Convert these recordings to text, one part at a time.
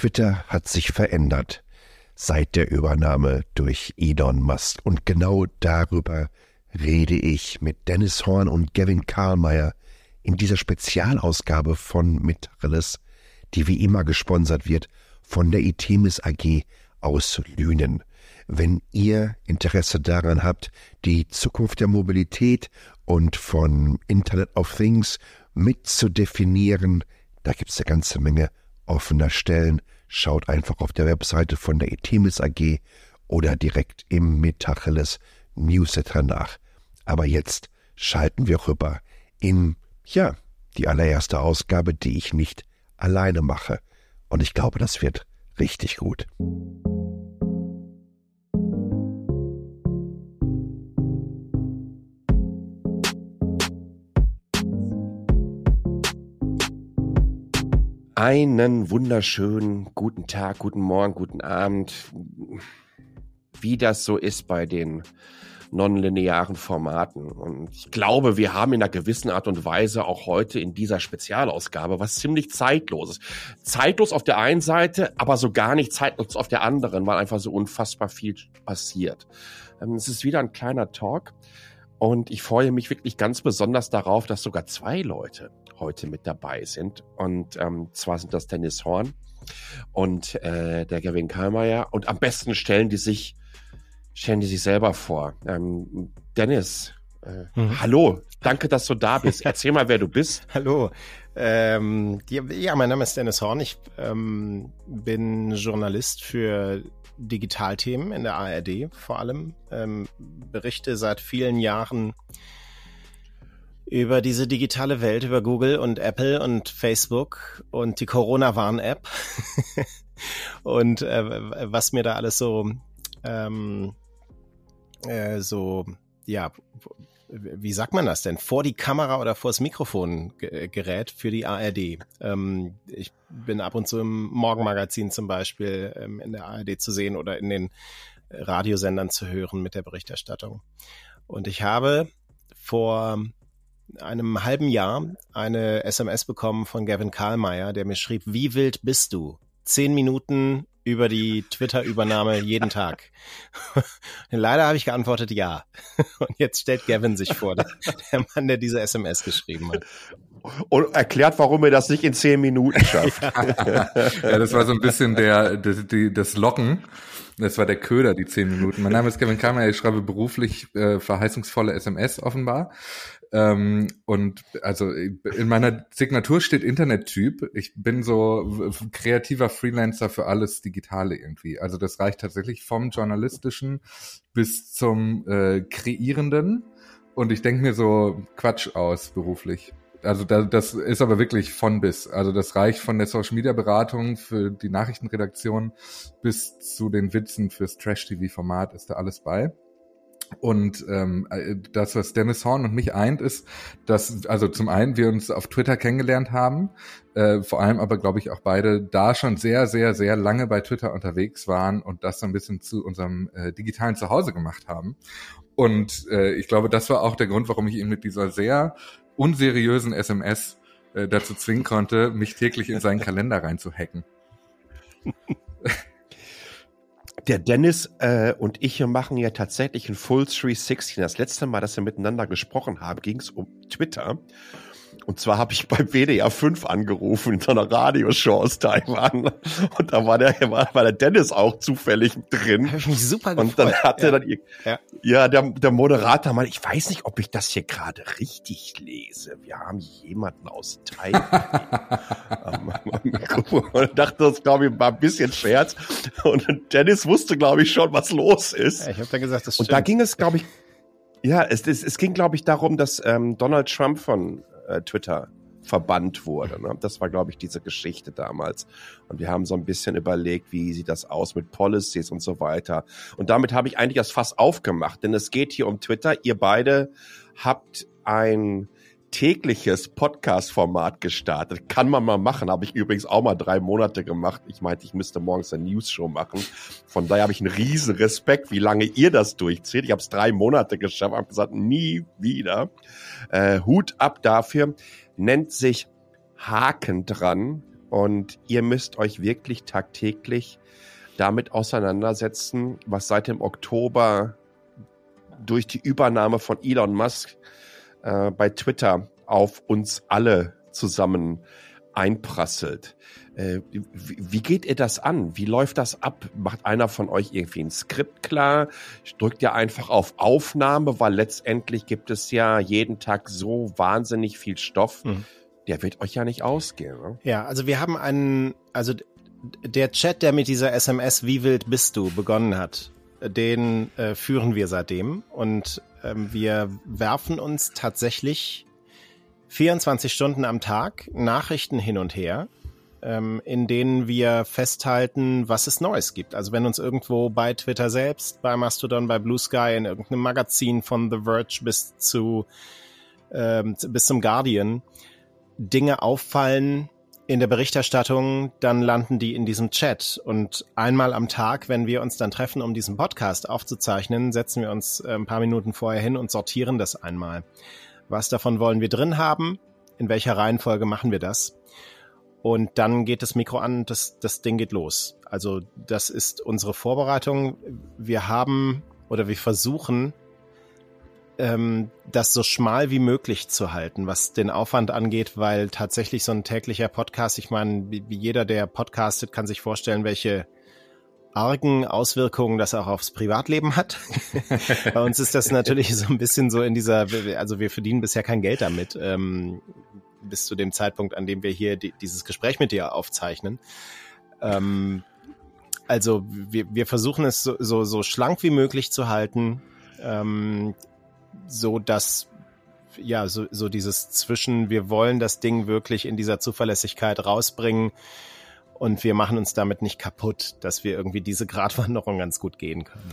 Twitter hat sich verändert seit der Übernahme durch Elon Musk. Und genau darüber rede ich mit Dennis Horn und Gavin Karlmeier in dieser Spezialausgabe von Mittacheles, die wie immer gesponsert wird von der Itemis AG aus Lünen. Wenn ihr Interesse daran habt, die Zukunft der Mobilität und von Internet of Things mitzudefinieren, da gibt's eine ganze Menge offener Stellen. Schaut einfach auf der Webseite von der Itemis AG oder direkt im Metacheles Newsletter nach. Aber jetzt schalten wir rüber in, ja, die allererste Ausgabe, die ich nicht alleine mache. Und ich glaube, das wird richtig gut. Einen wunderschönen guten Tag, guten Morgen, guten Abend. Wie das so ist bei den nonlinearen Formaten. Und ich glaube, wir haben in einer gewissen Art und Weise auch heute in dieser Spezialausgabe was ziemlich zeitloses. Zeitlos auf der einen Seite, aber so gar nicht zeitlos auf der anderen, weil einfach so unfassbar viel passiert. Ähm, es ist wieder ein kleiner Talk. Und ich freue mich wirklich ganz besonders darauf, dass sogar zwei Leute heute mit dabei sind. Und ähm, zwar sind das Dennis Horn und äh, der Gavin Karlmeier. Und am besten stellen die sich, stellen die sich selber vor. Ähm, Dennis, äh, mhm. hallo, danke, dass du da bist. Erzähl mal, wer du bist. Hallo. Ähm, ja, mein Name ist Dennis Horn. Ich ähm, bin Journalist für Digitalthemen in der ARD vor allem. Ähm, berichte seit vielen Jahren über diese digitale Welt, über Google und Apple und Facebook und die Corona-Warn-App und äh, was mir da alles so ähm, äh, so ja wie sagt man das denn vor die Kamera oder vor das Mikrofon gerät für die ARD. Ähm, ich bin ab und zu im Morgenmagazin zum Beispiel ähm, in der ARD zu sehen oder in den Radiosendern zu hören mit der Berichterstattung. Und ich habe vor einem halben Jahr eine SMS bekommen von Gavin Karlmeier, der mir schrieb, wie wild bist du? Zehn Minuten über die Twitter-Übernahme jeden Tag. Leider habe ich geantwortet ja. Und jetzt stellt Gavin sich vor, der, der Mann, der diese SMS geschrieben hat. Und erklärt, warum er das nicht in zehn Minuten schafft. ja, das war so ein bisschen der, das, die, das Locken. Das war der Köder, die zehn Minuten. Mein Name ist Kevin Kramer, ich schreibe beruflich äh, verheißungsvolle SMS offenbar. Ähm, und also in meiner Signatur steht Internettyp. Ich bin so kreativer Freelancer für alles Digitale irgendwie. Also das reicht tatsächlich vom Journalistischen bis zum äh, Kreierenden. Und ich denke mir so Quatsch aus beruflich. Also da, das ist aber wirklich von bis. Also das reicht von der Social Media Beratung für die Nachrichtenredaktion bis zu den Witzen fürs Trash TV Format ist da alles bei. Und ähm, äh, das, was Dennis Horn und mich eint, ist, dass also zum einen wir uns auf Twitter kennengelernt haben, äh, vor allem aber glaube ich auch beide da schon sehr, sehr, sehr lange bei Twitter unterwegs waren und das so ein bisschen zu unserem äh, digitalen Zuhause gemacht haben. Und äh, ich glaube, das war auch der Grund, warum ich ihn mit dieser sehr unseriösen SMS äh, dazu zwingen konnte, mich täglich in seinen Kalender reinzuhacken. Der Dennis äh, und ich machen ja tatsächlich ein Full 360. Das letzte Mal, dass wir miteinander gesprochen haben, ging es um Twitter. Und zwar habe ich bei WDR 5 angerufen in so einer Radioshow aus Taiwan. Und da war der, war, war der Dennis auch zufällig drin. Hab ich mich super gefreut. Und dann hat er dann, ja, ja der, der Moderator mal, ich weiß nicht, ob ich das hier gerade richtig lese. Wir haben jemanden aus Taiwan. und dachte, das glaube ich war ein bisschen Scherz. Und Dennis wusste, glaube ich, schon, was los ist. Ja, ich habe da gesagt, das stimmt. Und da ging es, glaube ich, ja, es, es, es ging, glaube ich, darum, dass ähm, Donald Trump von äh, Twitter verbannt wurde. Ne? Das war, glaube ich, diese Geschichte damals. Und wir haben so ein bisschen überlegt, wie sieht das aus mit Policies und so weiter. Und damit habe ich eigentlich das Fass aufgemacht, denn es geht hier um Twitter. Ihr beide habt ein tägliches Podcast-Format gestartet. Kann man mal machen. Habe ich übrigens auch mal drei Monate gemacht. Ich meinte, ich müsste morgens eine News-Show machen. Von daher habe ich einen riesen Respekt, wie lange ihr das durchzieht. Ich habe es drei Monate geschafft, habe gesagt, nie wieder. Äh, Hut ab dafür. Nennt sich Haken dran Und ihr müsst euch wirklich tagtäglich damit auseinandersetzen, was seit dem Oktober durch die Übernahme von Elon Musk äh, bei Twitter auf uns alle zusammen einprasselt. Äh, wie, wie, geht ihr das an? Wie läuft das ab? Macht einer von euch irgendwie ein Skript klar? Drückt ihr einfach auf Aufnahme, weil letztendlich gibt es ja jeden Tag so wahnsinnig viel Stoff. Mhm. Der wird euch ja nicht ausgehen. Ne? Ja, also wir haben einen, also der Chat, der mit dieser SMS Wie wild bist du begonnen hat, den äh, führen wir seitdem und ähm, wir werfen uns tatsächlich 24 Stunden am Tag Nachrichten hin und her, ähm, in denen wir festhalten, was es Neues gibt. Also wenn uns irgendwo bei Twitter selbst, bei Mastodon, bei Blue Sky, in irgendeinem Magazin von The Verge bis zu ähm, bis zum Guardian Dinge auffallen, in der Berichterstattung, dann landen die in diesem Chat. Und einmal am Tag, wenn wir uns dann treffen, um diesen Podcast aufzuzeichnen, setzen wir uns äh, ein paar Minuten vorher hin und sortieren das einmal. Was davon wollen wir drin haben? In welcher Reihenfolge machen wir das? Und dann geht das Mikro an, das, das Ding geht los. Also das ist unsere Vorbereitung. Wir haben oder wir versuchen ähm, das so schmal wie möglich zu halten, was den Aufwand angeht, weil tatsächlich so ein täglicher Podcast, ich meine, wie, jeder, der podcastet, kann sich vorstellen, welche argen Auswirkungen das auch aufs Privatleben hat. Bei uns ist das natürlich so ein bisschen so in dieser, also wir verdienen bisher kein Geld damit, ähm, bis zu dem Zeitpunkt, an dem wir hier die, dieses Gespräch mit dir aufzeichnen. Ähm, also wir, wir versuchen es so, so, so schlank wie möglich zu halten. Ähm, so dass ja, so, so dieses Zwischen, wir wollen das Ding wirklich in dieser Zuverlässigkeit rausbringen und wir machen uns damit nicht kaputt, dass wir irgendwie diese Gratwanderung ganz gut gehen können.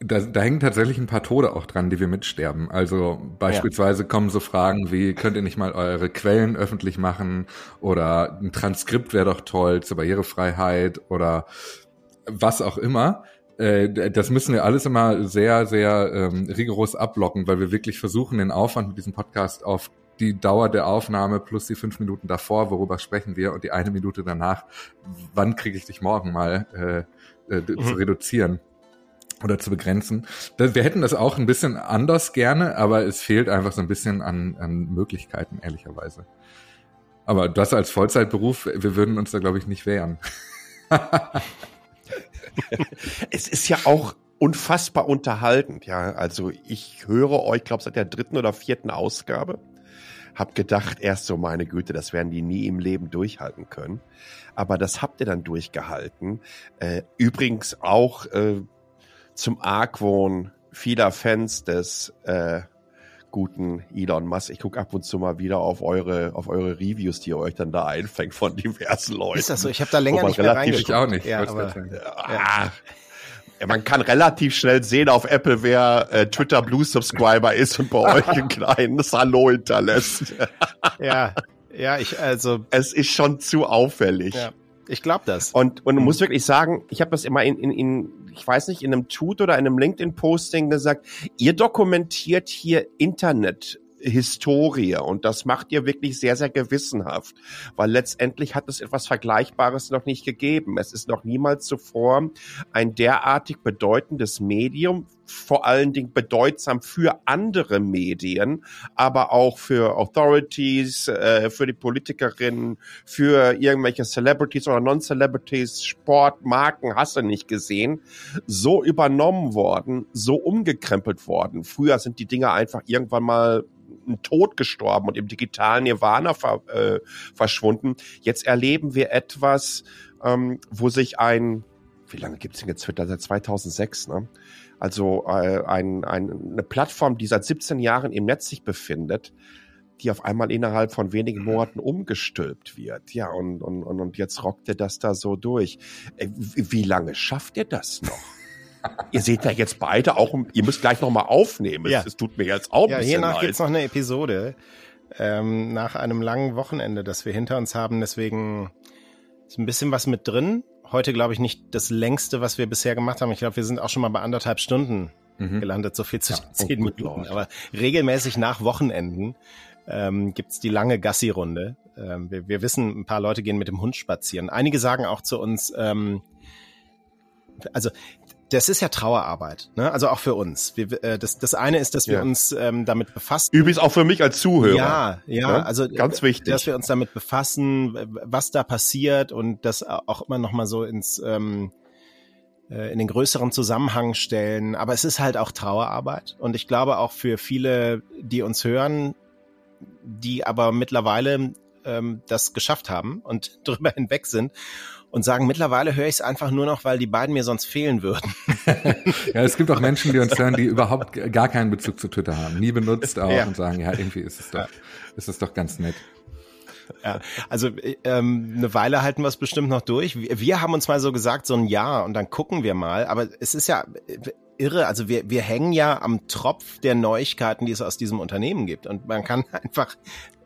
Da, da hängen tatsächlich ein paar Tode auch dran, die wir mitsterben. Also beispielsweise ja. kommen so Fragen wie, könnt ihr nicht mal eure Quellen öffentlich machen? Oder ein Transkript wäre doch toll zur Barrierefreiheit oder was auch immer. Äh, das müssen wir alles immer sehr, sehr ähm, rigoros abblocken, weil wir wirklich versuchen, den Aufwand mit diesem Podcast auf die Dauer der Aufnahme plus die fünf Minuten davor, worüber sprechen wir, und die eine Minute danach, wann kriege ich dich morgen mal äh, äh, mhm. zu reduzieren oder zu begrenzen. Wir hätten das auch ein bisschen anders gerne, aber es fehlt einfach so ein bisschen an, an Möglichkeiten, ehrlicherweise. Aber das als Vollzeitberuf, wir würden uns da, glaube ich, nicht wehren. es ist ja auch unfassbar unterhaltend, ja. Also ich höre euch, glaube seit der dritten oder vierten Ausgabe. Hab gedacht, erst so, meine Güte, das werden die nie im Leben durchhalten können. Aber das habt ihr dann durchgehalten. Äh, übrigens auch äh, zum Argwohn vieler Fans des äh, guten Elon Musk. Ich gucke ab und zu mal wieder auf eure, auf eure Reviews, die ihr euch dann da einfängt von diversen Leuten. Ist das so? Ich habe da länger nicht mehr reingeguckt. Ich auch nicht. Ja, aber, ja. Ja, man kann relativ schnell sehen auf Apple, wer äh, Twitter Blue Subscriber ist und bei euch ein kleines Hallo hinterlässt. ja, ja, ich also. Es ist schon zu auffällig. Ja, ich glaube das. Und und mhm. muss wirklich sagen, ich habe das immer in, in, in ich weiß nicht, in einem Tut oder in einem LinkedIn-Posting gesagt, ihr dokumentiert hier Internet Historie und das macht ihr wirklich sehr, sehr gewissenhaft, weil letztendlich hat es etwas Vergleichbares noch nicht gegeben. Es ist noch niemals zuvor ein derartig bedeutendes Medium, vor allen Dingen bedeutsam für andere Medien, aber auch für Authorities, äh, für die Politikerinnen, für irgendwelche Celebrities oder Non-Celebrities, Sport, Marken, hast du nicht gesehen, so übernommen worden, so umgekrempelt worden. Früher sind die Dinge einfach irgendwann mal ein Tod gestorben und im digitalen Nirvana ver, äh, verschwunden. Jetzt erleben wir etwas, ähm, wo sich ein, wie lange gibt's denn jetzt Twitter? Seit 2006, ne? Also äh, ein, ein, eine Plattform, die seit 17 Jahren im Netz sich befindet, die auf einmal innerhalb von wenigen Monaten umgestülpt wird. Ja, und, und, und jetzt rockt ihr das da so durch. Äh, wie lange schafft ihr das noch? Ihr seht ja jetzt beide auch, ihr müsst gleich nochmal aufnehmen. Ja. Es, tut mir jetzt auch ein ja, bisschen hiernach gibt's noch eine Episode ähm, nach einem langen Wochenende, das wir hinter uns haben. Deswegen ist ein bisschen was mit drin. Heute glaube ich nicht das längste, was wir bisher gemacht haben. Ich glaube, wir sind auch schon mal bei anderthalb Stunden mhm. gelandet, so viel zu ja, zehn oh, Minuten. Aber regelmäßig nach Wochenenden ähm, gibt's die lange Gassi-Runde. Ähm, wir, wir wissen, ein paar Leute gehen mit dem Hund spazieren. Einige sagen auch zu uns, ähm, also das ist ja Trauerarbeit, ne? also auch für uns. Wir, äh, das, das eine ist, dass wir ja. uns ähm, damit befassen. Übrigens auch für mich als Zuhörer. Ja, ja, ne? also ganz wichtig, dass wir uns damit befassen, was da passiert und das auch immer noch mal so ins ähm, äh, in den größeren Zusammenhang stellen. Aber es ist halt auch Trauerarbeit und ich glaube auch für viele, die uns hören, die aber mittlerweile ähm, das geschafft haben und drüber hinweg sind und sagen, mittlerweile höre ich es einfach nur noch, weil die beiden mir sonst fehlen würden. ja, es gibt auch Menschen, die uns hören, die überhaupt gar keinen Bezug zu Twitter haben, nie benutzt auch ja. und sagen, ja, irgendwie ist es doch, ist es doch ganz nett. Ja, also ähm, eine Weile halten wir es bestimmt noch durch. Wir, wir haben uns mal so gesagt, so ein Jahr und dann gucken wir mal. Aber es ist ja irre. Also wir, wir hängen ja am Tropf der Neuigkeiten, die es aus diesem Unternehmen gibt. Und man kann einfach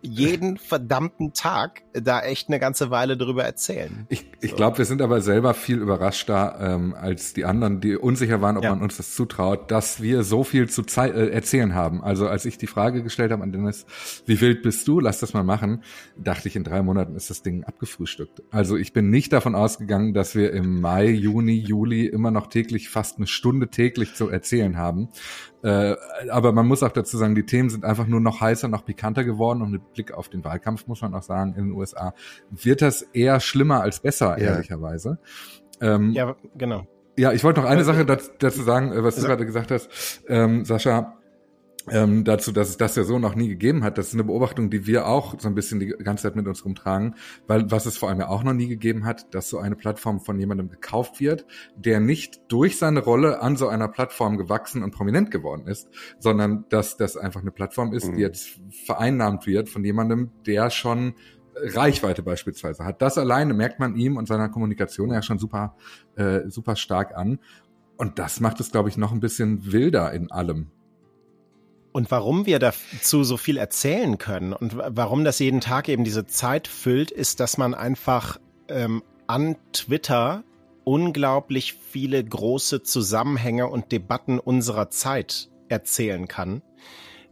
jeden verdammten Tag da echt eine ganze Weile drüber erzählen. Ich, ich so. glaube, wir sind aber selber viel überraschter ähm, als die anderen, die unsicher waren, ob ja. man uns das zutraut, dass wir so viel zu äh, erzählen haben. Also als ich die Frage gestellt habe an Dennis, wie wild bist du, lass das mal machen, dachte ich, in drei Monaten ist das Ding abgefrühstückt. Also ich bin nicht davon ausgegangen, dass wir im Mai, Juni, Juli immer noch täglich, fast eine Stunde täglich zu erzählen haben. Äh, aber man muss auch dazu sagen, die Themen sind einfach nur noch heißer, noch pikanter geworden und mit Blick auf den Wahlkampf muss man auch sagen, in den USA wird das eher schlimmer als besser, ja. ehrlicherweise. Ähm, ja, genau. Ja, ich wollte noch eine Sache dazu sagen, äh, was du gerade gesagt hast, ähm, Sascha ähm, dazu, dass es das ja so noch nie gegeben hat. Das ist eine Beobachtung, die wir auch so ein bisschen die ganze Zeit mit uns rumtragen, weil was es vor allem ja auch noch nie gegeben hat, dass so eine Plattform von jemandem gekauft wird, der nicht durch seine Rolle an so einer Plattform gewachsen und prominent geworden ist, sondern dass das einfach eine Plattform ist, die mhm. jetzt vereinnahmt wird von jemandem, der schon Reichweite beispielsweise hat. Das alleine merkt man ihm und seiner Kommunikation ja schon super, äh, super stark an. Und das macht es, glaube ich, noch ein bisschen wilder in allem. Und warum wir dazu so viel erzählen können und warum das jeden Tag eben diese Zeit füllt, ist, dass man einfach ähm, an Twitter unglaublich viele große Zusammenhänge und Debatten unserer Zeit erzählen kann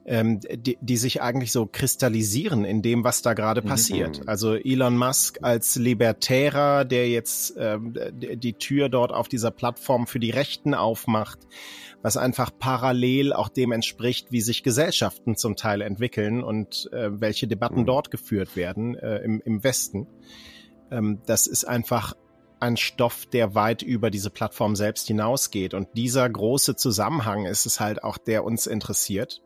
ähm, die, die sich eigentlich so kristallisieren in dem, was da gerade mhm. passiert. Also Elon Musk als Libertärer, der jetzt ähm, die Tür dort auf dieser Plattform für die Rechten aufmacht, was einfach parallel auch dem entspricht, wie sich Gesellschaften zum Teil entwickeln und äh, welche Debatten mhm. dort geführt werden äh, im, im Westen. Ähm, das ist einfach ein Stoff, der weit über diese Plattform selbst hinausgeht. Und dieser große Zusammenhang ist es halt auch, der uns interessiert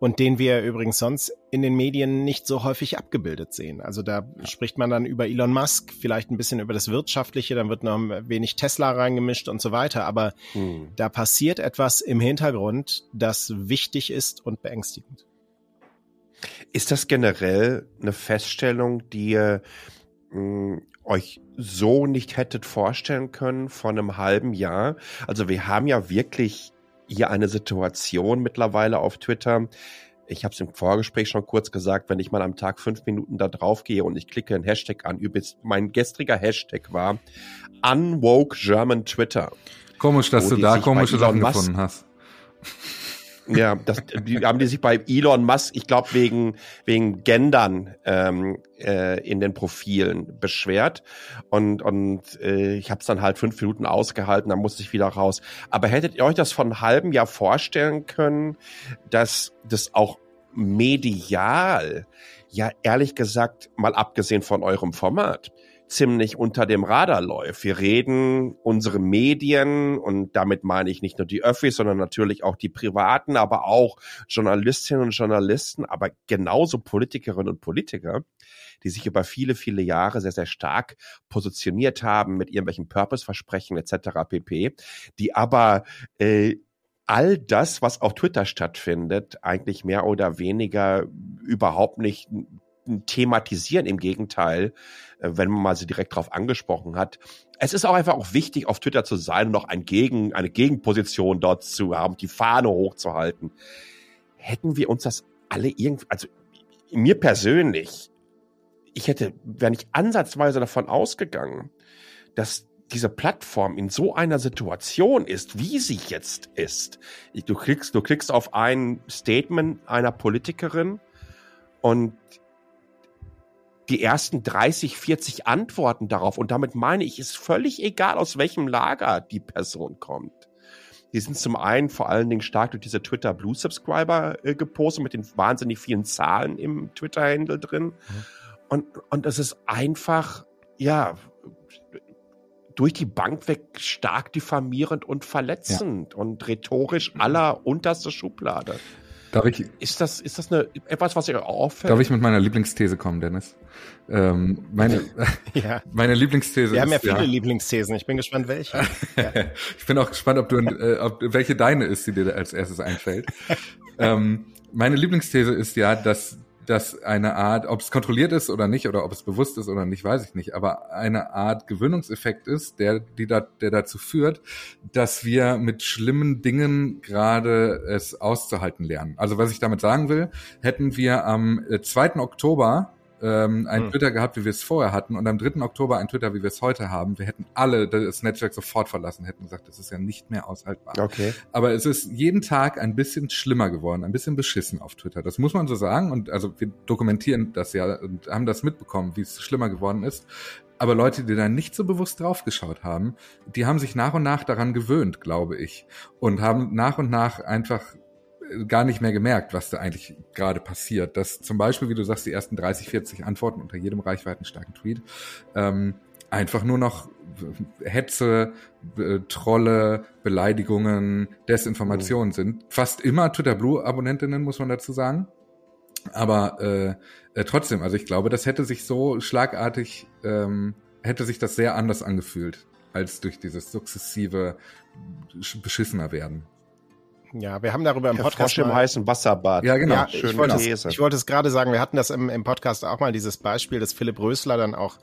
und den wir übrigens sonst in den Medien nicht so häufig abgebildet sehen. Also da spricht man dann über Elon Musk, vielleicht ein bisschen über das Wirtschaftliche, dann wird noch wenig Tesla reingemischt und so weiter, aber hm. da passiert etwas im Hintergrund, das wichtig ist und beängstigend. Ist das generell eine Feststellung, die ihr mh, hm, euch so nicht hättet vorstellen können vor einem halben Jahr? Also wir haben ja wirklich hier eine Situation mittlerweile auf Twitter. Ich habe es im Vorgespräch schon kurz gesagt, wenn ich mal am Tag fünf Minuten da drauf gehe und ich klicke einen Hashtag an, übrigens mein gestriger Hashtag war Unwoke German Twitter. Komisch, dass du da komische Sachen gefunden hast. Ja, das, die haben die sich bei Elon Musk, ich glaube wegen wegen Gendern ähm, äh, in den Profilen beschwert und und äh, ich habe es dann halt fünf Minuten ausgehalten, dann musste ich wieder raus. Aber hättet ihr euch das von halben Jahr vorstellen können, dass das auch medial, ja ehrlich gesagt, mal abgesehen von eurem Format, ziemlich unter dem Radar läuft. Wir reden unsere Medien und damit meine ich nicht nur die Öffis, sondern natürlich auch die Privaten, aber auch Journalistinnen und Journalisten, aber genauso Politikerinnen und Politiker, die sich über viele, viele Jahre sehr, sehr stark positioniert haben mit irgendwelchen Purpose-Versprechen etc. pp, die aber äh, all das, was auf Twitter stattfindet, eigentlich mehr oder weniger überhaupt nicht thematisieren. Im Gegenteil, äh, wenn man mal sie direkt darauf angesprochen hat. Es ist auch einfach auch wichtig, auf Twitter zu sein und noch ein Gegen, eine Gegenposition dort zu haben, die Fahne hochzuhalten. Hätten wir uns das alle irgendwie, also mir persönlich, ich hätte, wäre nicht ansatzweise davon ausgegangen, dass diese Plattform in so einer Situation ist, wie sie jetzt ist. Du klickst, du klickst auf ein Statement einer Politikerin und die ersten 30, 40 Antworten darauf, und damit meine ich, ist völlig egal, aus welchem Lager die Person kommt. Die sind zum einen vor allen Dingen stark durch diese Twitter Blue Subscriber äh, gepostet mit den wahnsinnig vielen Zahlen im Twitter-Handle drin. Mhm. Und, und es ist einfach, ja, durch die Bank weg stark diffamierend und verletzend ja. und rhetorisch aller unterste Schublade. Darf ich, ist das, ist das eine, etwas, was ihr auffällt? Darf ich mit meiner Lieblingsthese kommen, Dennis? Ähm, meine, ja. meine Lieblingsthese Wir haben ja viele ja, Lieblingsthesen. Ich bin gespannt, welche. Ja. ich bin auch gespannt, ob du, äh, ob, welche deine ist, die dir als erstes einfällt. ähm, meine Lieblingsthese ist ja, dass dass eine Art, ob es kontrolliert ist oder nicht, oder ob es bewusst ist oder nicht, weiß ich nicht, aber eine Art Gewöhnungseffekt ist, der, die da, der dazu führt, dass wir mit schlimmen Dingen gerade es auszuhalten lernen. Also was ich damit sagen will, hätten wir am 2. Äh, Oktober ähm, ein hm. Twitter gehabt, wie wir es vorher hatten, und am 3. Oktober ein Twitter, wie wir es heute haben. Wir hätten alle das Netzwerk sofort verlassen, hätten gesagt, das ist ja nicht mehr aushaltbar. Okay. Aber es ist jeden Tag ein bisschen schlimmer geworden, ein bisschen beschissen auf Twitter. Das muss man so sagen. Und also wir dokumentieren das ja und haben das mitbekommen, wie es schlimmer geworden ist. Aber Leute, die da nicht so bewusst draufgeschaut haben, die haben sich nach und nach daran gewöhnt, glaube ich. Und haben nach und nach einfach gar nicht mehr gemerkt, was da eigentlich gerade passiert. Dass zum Beispiel, wie du sagst, die ersten 30, 40 Antworten unter jedem reichweitenstarken Tweet ähm, einfach nur noch Hetze, äh, Trolle, Beleidigungen, Desinformationen mhm. sind. Fast immer Twitter Blue Abonnentinnen, muss man dazu sagen. Aber äh, äh, trotzdem, also ich glaube, das hätte sich so schlagartig, ähm, hätte sich das sehr anders angefühlt, als durch dieses sukzessive beschissener werden. Ja, wir haben darüber im Der Podcast. Frosch im heißen Wasserbad. Ja, genau. Ja, ich, wollte es, ich wollte es gerade sagen, wir hatten das im, im Podcast auch mal, dieses Beispiel, das Philipp Rösler dann auch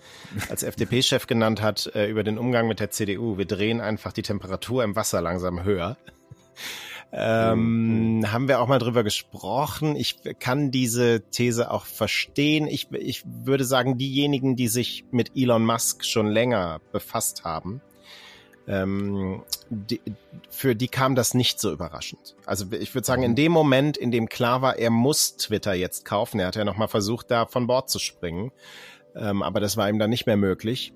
als FDP-Chef genannt hat, äh, über den Umgang mit der CDU. Wir drehen einfach die Temperatur im Wasser langsam höher. Ähm, mhm. Haben wir auch mal drüber gesprochen. Ich kann diese These auch verstehen. Ich, ich würde sagen, diejenigen, die sich mit Elon Musk schon länger befasst haben, ähm, die, für die kam das nicht so überraschend. Also ich würde sagen, in dem Moment, in dem klar war, er muss Twitter jetzt kaufen, er hat ja nochmal versucht, da von Bord zu springen, ähm, aber das war ihm dann nicht mehr möglich.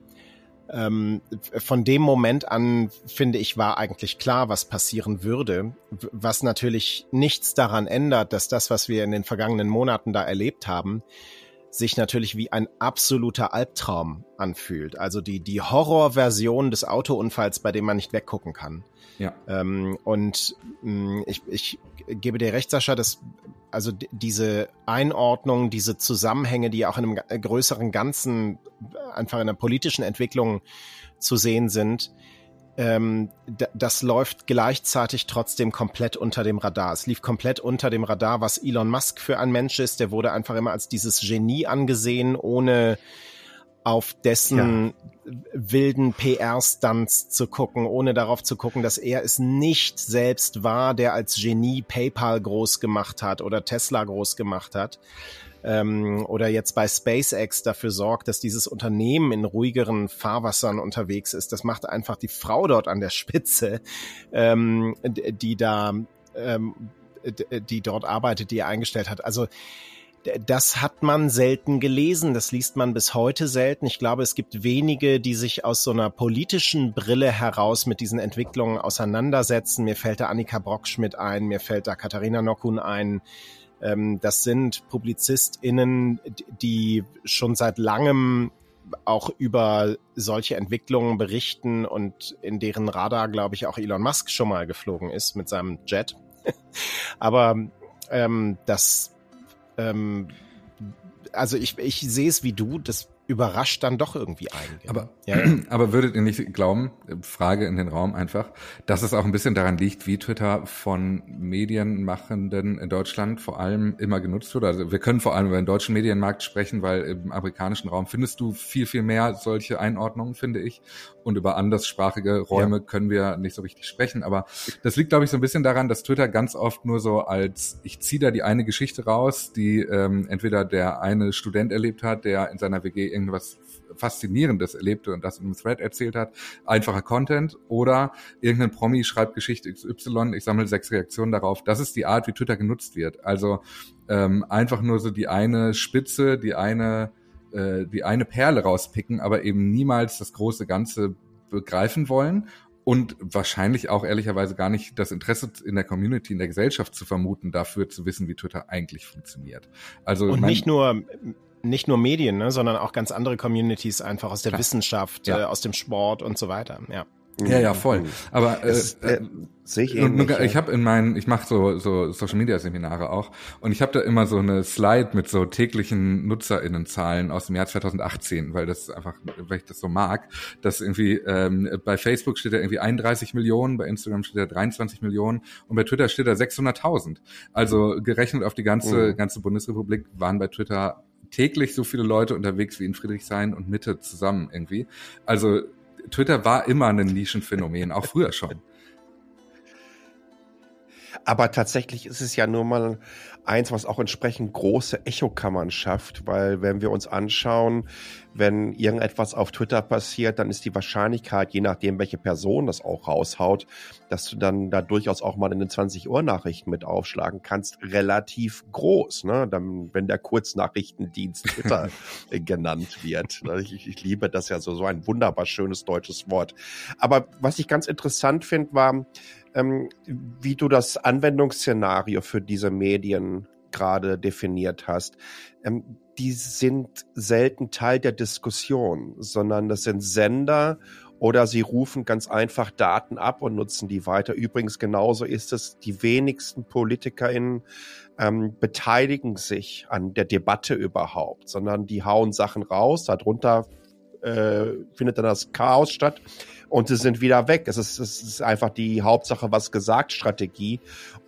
Ähm, von dem Moment an, finde ich, war eigentlich klar, was passieren würde, was natürlich nichts daran ändert, dass das, was wir in den vergangenen Monaten da erlebt haben, sich natürlich wie ein absoluter Albtraum anfühlt. Also die, die Horrorversion des Autounfalls, bei dem man nicht weggucken kann. Ja. Ähm, und mh, mm, ich, ich gebe dir recht, Sascha, dass also diese Einordnung, diese Zusammenhänge, die auch in einem größeren Ganzen einfach in der politischen Entwicklung zu sehen sind, ähm, das läuft gleichzeitig trotzdem komplett unter dem Radar. Es lief komplett unter dem Radar, was Elon Musk für ein Mensch ist. Der wurde einfach immer als dieses Genie angesehen, ohne auf dessen ja. wilden PR-Stunts zu gucken, ohne darauf zu gucken, dass er es nicht selbst war, der als Genie PayPal groß gemacht hat oder Tesla groß gemacht hat ähm, oder jetzt bei SpaceX dafür sorgt, dass dieses Unternehmen in ruhigeren Fahrwassern unterwegs ist. Das macht einfach die Frau dort an der Spitze, ähm, die da, ähm, die dort arbeitet, die er eingestellt hat. Also das hat man selten gelesen, das liest man bis heute selten. Ich glaube, es gibt wenige, die sich aus so einer politischen Brille heraus mit diesen Entwicklungen auseinandersetzen. Mir fällt da Annika Brockschmidt ein, mir fällt da Katharina Nockun ein, das sind PublizistInnen, die schon seit langem auch über solche Entwicklungen berichten und in deren Radar, glaube ich, auch Elon Musk schon mal geflogen ist mit seinem Jet. Aber ähm, das, ähm, also ich, ich sehe es wie du, das überrascht dann doch irgendwie einige. Aber, ja, ja. aber würdet ihr nicht glauben, Frage in den Raum einfach, dass es auch ein bisschen daran liegt, wie Twitter von Medienmachenden in Deutschland vor allem immer genutzt wird? Also wir können vor allem über den deutschen Medienmarkt sprechen, weil im amerikanischen Raum findest du viel, viel mehr solche Einordnungen, finde ich. Und über anderssprachige Räume ja. können wir nicht so richtig sprechen. Aber das liegt, glaube ich, so ein bisschen daran, dass Twitter ganz oft nur so als, ich ziehe da die eine Geschichte raus, die ähm, entweder der eine Student erlebt hat, der in seiner WG irgendwas Faszinierendes erlebte und das in einem Thread erzählt hat, einfacher Content oder irgendein Promi schreibt Geschichte XY, ich sammle sechs Reaktionen darauf. Das ist die Art, wie Twitter genutzt wird. Also ähm, einfach nur so die eine Spitze, die eine äh, die eine Perle rauspicken, aber eben niemals das große Ganze begreifen wollen und wahrscheinlich auch ehrlicherweise gar nicht das Interesse in der Community, in der Gesellschaft zu vermuten, dafür zu wissen, wie Twitter eigentlich funktioniert. Also und nicht nur nicht nur Medien, ne, sondern auch ganz andere Communities einfach aus der Klar. Wissenschaft, ja. äh, aus dem Sport und so weiter. Ja. Ja, ja, voll. Aber äh, äh, sehe ich ähnlich, und, Ich habe in meinen, ich mache so so Social Media Seminare auch und ich habe da immer so eine Slide mit so täglichen Nutzerinnenzahlen aus dem Jahr 2018, weil das einfach, weil ich das so mag, dass irgendwie ähm, bei Facebook steht da irgendwie 31 Millionen, bei Instagram steht da 23 Millionen und bei Twitter steht da 600.000. Also gerechnet auf die ganze mhm. ganze Bundesrepublik waren bei Twitter täglich so viele Leute unterwegs wie in Friedrichshain und Mitte zusammen irgendwie. Also Twitter war immer ein Nischenphänomen, auch früher schon. Aber tatsächlich ist es ja nur mal eins, was auch entsprechend große Echokammern schafft, weil wenn wir uns anschauen, wenn irgendetwas auf Twitter passiert, dann ist die Wahrscheinlichkeit, je nachdem, welche Person das auch raushaut, dass du dann da durchaus auch mal in den 20 Uhr Nachrichten mit aufschlagen kannst, relativ groß, ne? Dann, wenn der Kurznachrichtendienst Twitter genannt wird. Ich, ich liebe das ja so, so ein wunderbar schönes deutsches Wort. Aber was ich ganz interessant finde, war, ähm, wie du das Anwendungsszenario für diese Medien gerade definiert hast. Ähm, die sind selten Teil der Diskussion, sondern das sind Sender oder sie rufen ganz einfach Daten ab und nutzen die weiter. Übrigens genauso ist es, die wenigsten PolitikerInnen ähm, beteiligen sich an der Debatte überhaupt, sondern die hauen Sachen raus, darunter äh, findet dann das Chaos statt und sie sind wieder weg. Es ist, es ist einfach die Hauptsache, was gesagt, Strategie.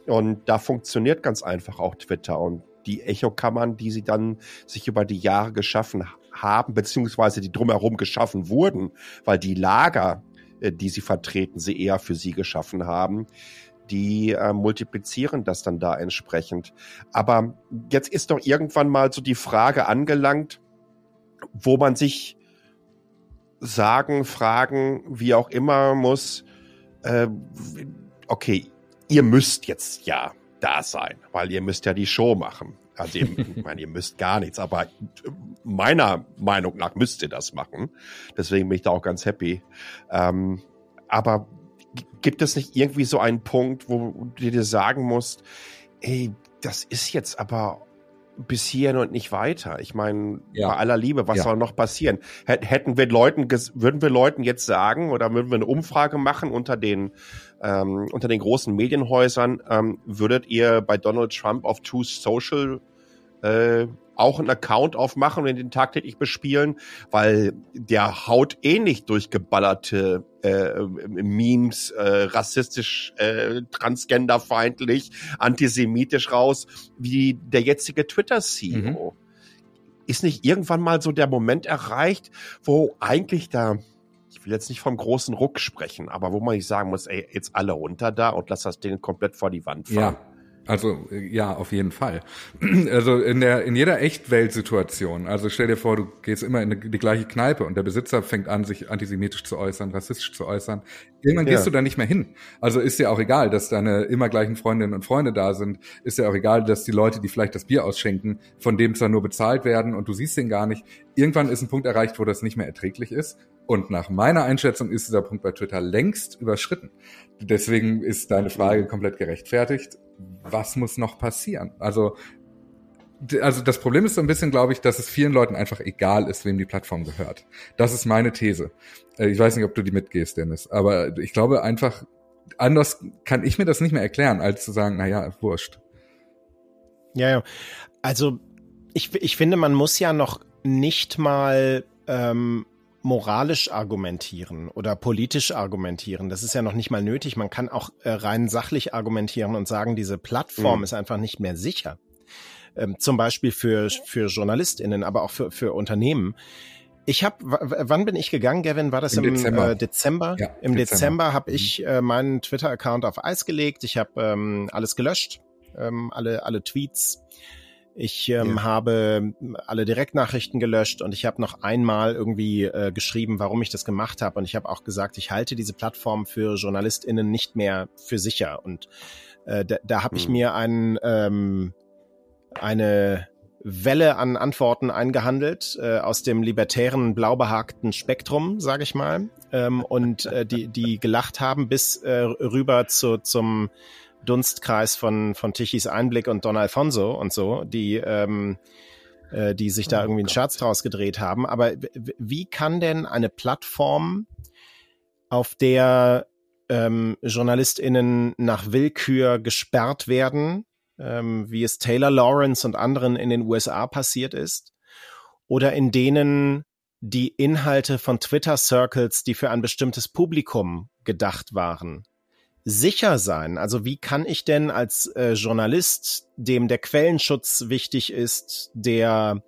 Und da funktioniert ganz einfach auch Twitter und die Echokammern, die sie dann sich über die Jahre geschaffen haben, beziehungsweise die drumherum geschaffen wurden, weil die Lager, äh, die sie vertreten, sie eher für sie geschaffen haben, die äh, multiplizieren das dann da entsprechend. Aber jetzt ist doch irgendwann mal so die Frage angelangt, wo man sich sagen, fragen, wie auch immer muss, äh, okay, ihr müsst jetzt ja da sein, weil ihr müsst ja die Show machen. Also ihr, ich meine, ihr müsst gar nichts, aber meiner Meinung nach müsst ihr das machen. Deswegen bin ich da auch ganz happy. Ähm, aber gibt es nicht irgendwie so einen Punkt, wo du dir sagen musst, ey, das ist jetzt aber bis hierhin und nicht weiter. Ich meine, ja. bei aller Liebe, was ja. soll noch passieren? Hätten wir Leuten, würden wir Leuten jetzt sagen oder würden wir eine Umfrage machen unter den ähm, unter den großen Medienhäusern, ähm, würdet ihr bei Donald Trump auf Truth Social äh, auch einen Account aufmachen und den tagtäglich bespielen, weil der haut eh nicht durchgeballerte äh, Memes, äh, rassistisch, äh, transgenderfeindlich, antisemitisch raus, wie der jetzige Twitter-CEO. Mhm. Ist nicht irgendwann mal so der Moment erreicht, wo eigentlich da ich will jetzt nicht vom großen Ruck sprechen, aber wo man nicht sagen muss, ey, jetzt alle runter da und lass das Ding komplett vor die Wand fahren. Ja. Also ja, auf jeden Fall. Also in der in jeder Echtweltsituation. Also stell dir vor, du gehst immer in die, gleiche Kneipe und der Besitzer fängt an, sich antisemitisch zu äußern, rassistisch zu äußern. Irgendwann ja. gehst du da nicht mehr hin. Also ist dir auch egal, dass deine immer gleichen Freundinnen und Freunde da sind. Ist dir auch egal, dass die Leute, die vielleicht das Bier ausschenken, von dem zwar nur bezahlt werden und du siehst den gar nicht. Irgendwann ist ein Punkt erreicht, wo das nicht mehr erträglich ist. Und nach meiner Einschätzung ist dieser Punkt bei Twitter längst überschritten. Deswegen ist deine Frage komplett gerechtfertigt was muss noch passieren? Also, also das Problem ist so ein bisschen, glaube ich, dass es vielen Leuten einfach egal ist, wem die Plattform gehört. Das ist meine These. Äh, ich weiß nicht, ob du die mitgehst, Dennis, aber ich glaube einfach, anders kann ich mir das nicht mehr erklären, als zu sagen, na ja, wurscht. Ja, ja. Also ich, ich finde, man muss ja noch nicht mal ähm, moralisch argumentieren oder politisch argumentieren. Das ist ja noch nicht mal nötig. Man kann auch äh, rein sachlich argumentieren und sagen, diese Plattform mhm. ist einfach nicht mehr sicher. Ähm, zum Beispiel für, für JournalistInnen, aber auch für, für Unternehmen. Ich habe, wann bin ich gegangen, Gavin? War das im, im Dezember? Äh, Dezember? Ja, Im Dezember, Dezember habe ich mhm. äh, meinen Twitter-Account auf Eis gelegt. Ich habe ähm, alles gelöscht, ähm, alle alle Tweets, ich ähm, ja. habe alle Direktnachrichten gelöscht und ich habe noch einmal irgendwie äh, geschrieben, warum ich das gemacht habe. Und ich habe auch gesagt, ich halte diese Plattform für JournalistInnen nicht mehr für sicher. Und äh, da, da habe ich hm. mir einen, ähm, eine Welle an Antworten eingehandelt äh, aus dem libertären, blaubehagten Spektrum, sage ich mal, ähm, und äh, die, die gelacht haben bis äh, rüber zu, zum Dunstkreis von, von Tichys Einblick und Don Alfonso und so, die, ähm, äh, die sich da oh irgendwie einen Scherz draus gedreht haben. Aber wie kann denn eine Plattform, auf der ähm, JournalistInnen nach Willkür gesperrt werden, ähm, wie es Taylor Lawrence und anderen in den USA passiert ist, oder in denen die Inhalte von Twitter-Circles, die für ein bestimmtes Publikum gedacht waren, sicher sein? Also wie kann ich denn als äh, Journalist, dem der Quellenschutz wichtig ist, der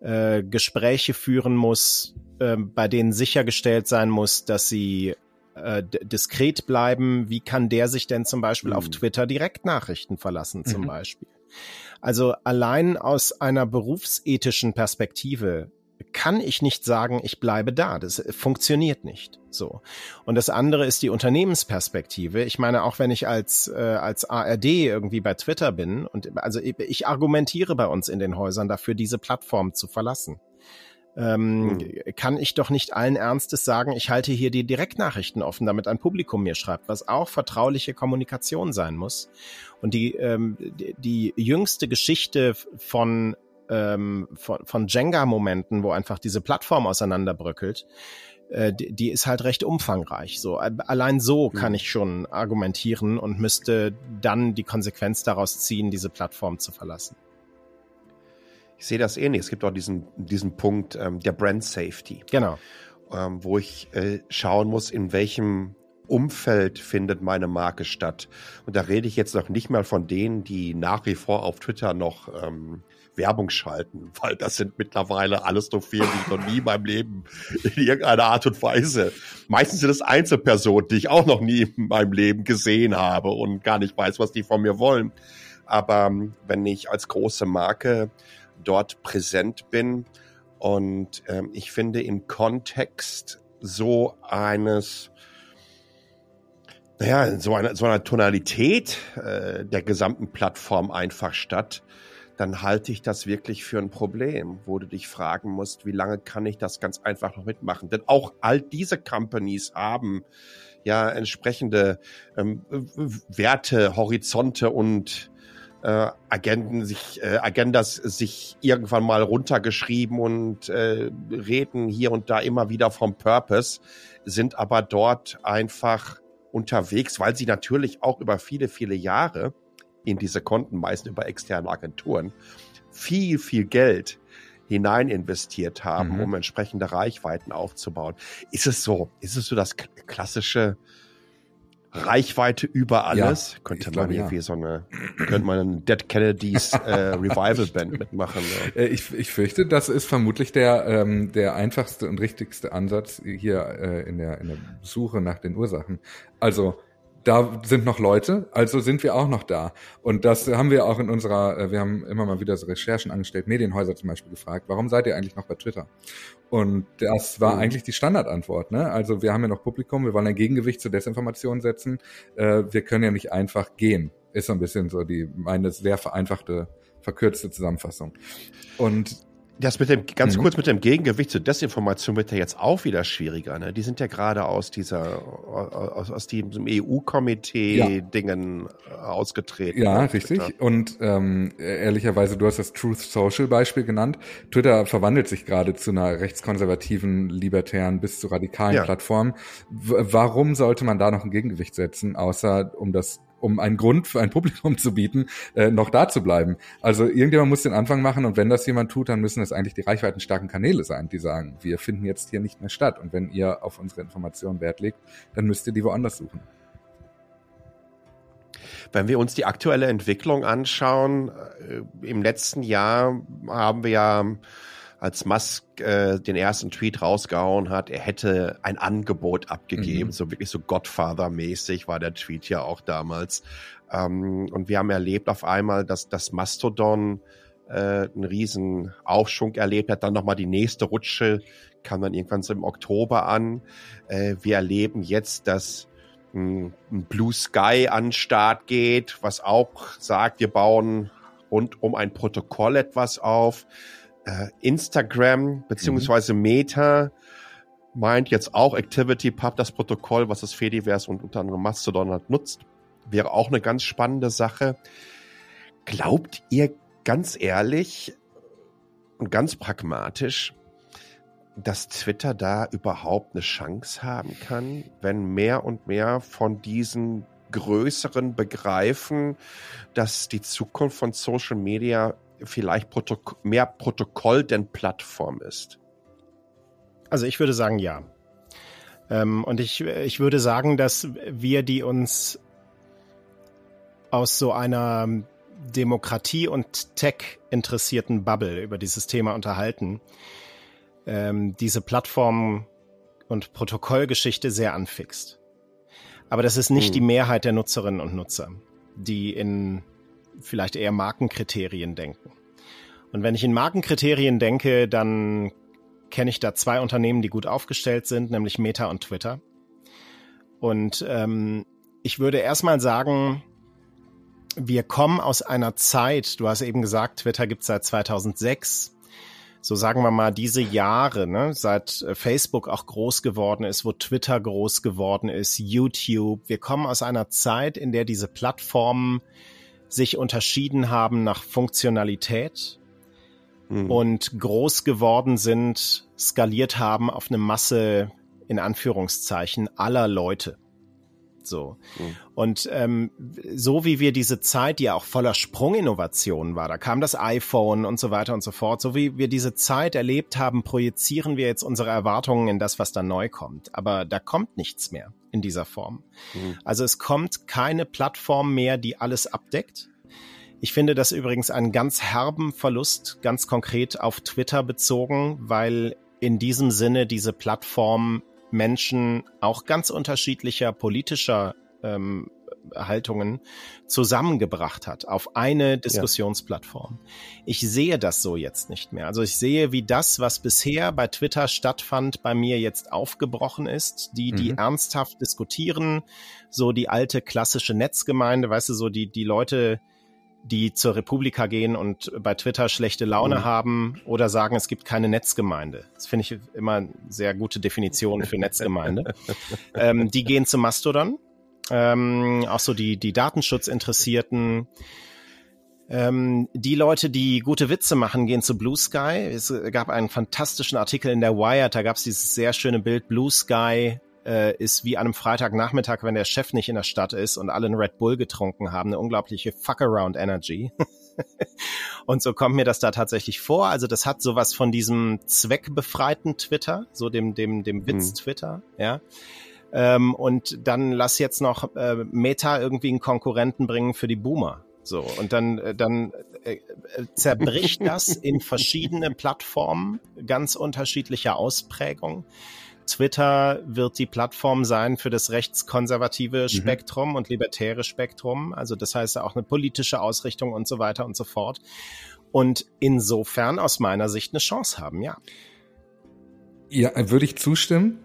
äh, Gespräche führen muss, äh, bei denen sichergestellt sein muss, dass sie äh, diskret bleiben. Wie kann der sich denn zum Beispiel mhm. auf Twitter Direktnachrichten verlassen, zum mhm. Beispiel? Also allein aus einer berufsethischen Perspektive kann ich nicht sagen, ich bleibe da. Das funktioniert nicht. So. Und das andere ist die Unternehmensperspektive. Ich meine, auch wenn ich als, äh, als ARD irgendwie bei Twitter bin und also ich argumentiere bei uns in den Häusern dafür, diese Plattform zu verlassen ähm, hm. kann ich doch nicht allen Ernstes sagen, ich halte hier die Direktnachrichten offen, damit ein Publikum mir schreibt, was auch vertrauliche Kommunikation sein muss. Und die, ähm, die, die jüngste Geschichte von, ähm, von, von Jenga-Momenten, wo einfach diese Plattform auseinanderbröckelt, äh, die, die ist halt recht umfangreich. So allein so kann hm. ich schon argumentieren und müsste dann die Konsequenz daraus ziehen, diese Plattform zu verlassen. Ich sehe das ähnlich. Es gibt auch diesen, diesen Punkt ähm, der Brand Safety. Genau. Ähm, wo ich äh, schauen muss, in welchem Umfeld findet meine Marke statt. Und da rede ich jetzt noch nicht mal von denen, die nach wie vor auf Twitter noch ähm, Werbung schalten, weil das sind mittlerweile alles so viele, die ich noch nie in meinem Leben in irgendeiner Art und Weise. Meistens sind es Einzelpersonen, die ich auch noch nie in meinem Leben gesehen habe und gar nicht weiß, was die von mir wollen. Aber ähm, wenn ich als große Marke dort präsent bin. Und ähm, ich finde im Kontext so eines, naja, so einer, so einer Tonalität äh, der gesamten Plattform einfach statt, dann halte ich das wirklich für ein Problem, wo du dich fragen musst, wie lange kann ich das ganz einfach noch mitmachen? Denn auch all diese Companies haben ja entsprechende ähm, Werte, Horizonte und äh, Agenten sich, äh, Agendas sich irgendwann mal runtergeschrieben und äh, reden hier und da immer wieder vom Purpose, sind aber dort einfach unterwegs, weil sie natürlich auch über viele, viele Jahre in diese Konten, meistens über externe Agenturen, viel, viel Geld hinein investiert haben, mhm. um entsprechende Reichweiten aufzubauen. Ist es so? Ist es so das klassische Reichweite über alles. Ja, könnte man irgendwie ja. so eine, könnte man einen Dead Kennedys äh, Revival Band mitmachen. Ja. Äh, ich, ich fürchte, das ist vermutlich der, ähm, der einfachste und richtigste Ansatz hier äh, in, der, in der Suche nach den Ursachen. Also da sind noch Leute, also sind wir auch noch da. Und das haben wir auch in unserer, äh, wir haben immer mal wieder so Recherchen angestellt, Medienhäuser zum Beispiel gefragt, warum seid ihr eigentlich noch bei Twitter? Und das war mhm. eigentlich die Standardantwort. Ne? Also wir haben ja noch Publikum, wir wollen ein Gegengewicht zur Desinformation setzen. Äh, wir können ja nicht einfach gehen. Ist so ein bisschen so die, meine sehr vereinfachte, verkürzte Zusammenfassung. Und das mit dem, ganz mhm. kurz mit dem Gegengewicht zur Desinformation wird ja jetzt auch wieder schwieriger. Ne? Die sind ja gerade aus dieser, aus, aus diesem EU-Komitee-Dingen ja. ausgetreten. Ja, ne, richtig. Twitter. Und ähm, ehrlicherweise, du hast das Truth Social-Beispiel genannt. Twitter verwandelt sich gerade zu einer rechtskonservativen, libertären bis zu radikalen ja. Plattform. W warum sollte man da noch ein Gegengewicht setzen, außer um das um einen Grund für ein Publikum zu bieten, äh, noch da zu bleiben. Also irgendjemand muss den Anfang machen und wenn das jemand tut, dann müssen es eigentlich die reichweitenstarken Kanäle sein, die sagen, wir finden jetzt hier nicht mehr statt. Und wenn ihr auf unsere Informationen Wert legt, dann müsst ihr die woanders suchen. Wenn wir uns die aktuelle Entwicklung anschauen, äh, im letzten Jahr haben wir ja als Musk äh, den ersten Tweet rausgehauen hat, er hätte ein Angebot abgegeben, mhm. so wirklich so Godfather-mäßig war der Tweet ja auch damals. Ähm, und wir haben erlebt auf einmal, dass das Mastodon äh, einen riesen Aufschwung erlebt hat, dann nochmal die nächste Rutsche kam dann irgendwann so im Oktober an. Äh, wir erleben jetzt, dass ein Blue Sky an Start geht, was auch sagt, wir bauen und um ein Protokoll etwas auf. Äh, Instagram beziehungsweise Meta meint jetzt auch ActivityPub, das Protokoll, was das Fediverse und unter anderem Mastodon hat, nutzt. Wäre auch eine ganz spannende Sache. Glaubt ihr ganz ehrlich und ganz pragmatisch, dass Twitter da überhaupt eine Chance haben kann, wenn mehr und mehr von diesen größeren begreifen, dass die Zukunft von Social Media vielleicht Protok mehr Protokoll denn Plattform ist? Also ich würde sagen, ja. Ähm, und ich, ich würde sagen, dass wir, die uns aus so einer Demokratie- und Tech-interessierten Bubble über dieses Thema unterhalten, ähm, diese Plattform- und Protokollgeschichte sehr anfixt. Aber das ist nicht hm. die Mehrheit der Nutzerinnen und Nutzer, die in vielleicht eher Markenkriterien denken. Und wenn ich in Markenkriterien denke, dann kenne ich da zwei Unternehmen, die gut aufgestellt sind, nämlich Meta und Twitter. Und ähm, ich würde erstmal sagen, wir kommen aus einer Zeit, du hast eben gesagt, Twitter gibt es seit 2006. So sagen wir mal diese Jahre, ne, seit Facebook auch groß geworden ist, wo Twitter groß geworden ist, YouTube. Wir kommen aus einer Zeit, in der diese Plattformen sich unterschieden haben nach Funktionalität mhm. und groß geworden sind, skaliert haben auf eine Masse in Anführungszeichen aller Leute. So. Mhm. Und ähm, so wie wir diese Zeit, die ja auch voller Sprunginnovationen war, da kam das iPhone und so weiter und so fort, so wie wir diese Zeit erlebt haben, projizieren wir jetzt unsere Erwartungen in das, was da neu kommt. Aber da kommt nichts mehr in dieser Form. Mhm. Also es kommt keine Plattform mehr, die alles abdeckt. Ich finde das übrigens einen ganz herben Verlust, ganz konkret auf Twitter bezogen, weil in diesem Sinne diese Plattform Menschen auch ganz unterschiedlicher politischer ähm, Haltungen zusammengebracht hat auf eine Diskussionsplattform. Ja. Ich sehe das so jetzt nicht mehr. Also ich sehe, wie das, was bisher bei Twitter stattfand, bei mir jetzt aufgebrochen ist. Die, die mhm. ernsthaft diskutieren, so die alte klassische Netzgemeinde, weißt du, so die, die Leute, die zur Republika gehen und bei Twitter schlechte Laune mhm. haben oder sagen, es gibt keine Netzgemeinde. Das finde ich immer eine sehr gute Definition für Netzgemeinde. ähm, die gehen zu Mastodon. Ähm, auch so die, die Datenschutzinteressierten. Ähm, die Leute, die gute Witze machen, gehen zu Blue Sky. Es gab einen fantastischen Artikel in der Wired, da gab es dieses sehr schöne Bild, Blue Sky äh, ist wie an einem Freitagnachmittag, wenn der Chef nicht in der Stadt ist und alle einen Red Bull getrunken haben, eine unglaubliche Fuck-Around-Energy. und so kommt mir das da tatsächlich vor. Also das hat sowas von diesem zweckbefreiten Twitter, so dem, dem, dem Witz-Twitter, mhm. ja. Ähm, und dann lass jetzt noch äh, Meta irgendwie einen Konkurrenten bringen für die Boomer. So, und dann, äh, dann äh, äh, zerbricht das in verschiedene Plattformen, ganz unterschiedlicher Ausprägung. Twitter wird die Plattform sein für das rechtskonservative mhm. Spektrum und libertäre Spektrum. Also das heißt auch eine politische Ausrichtung und so weiter und so fort. Und insofern aus meiner Sicht eine Chance haben, ja. Ja, würde ich zustimmen.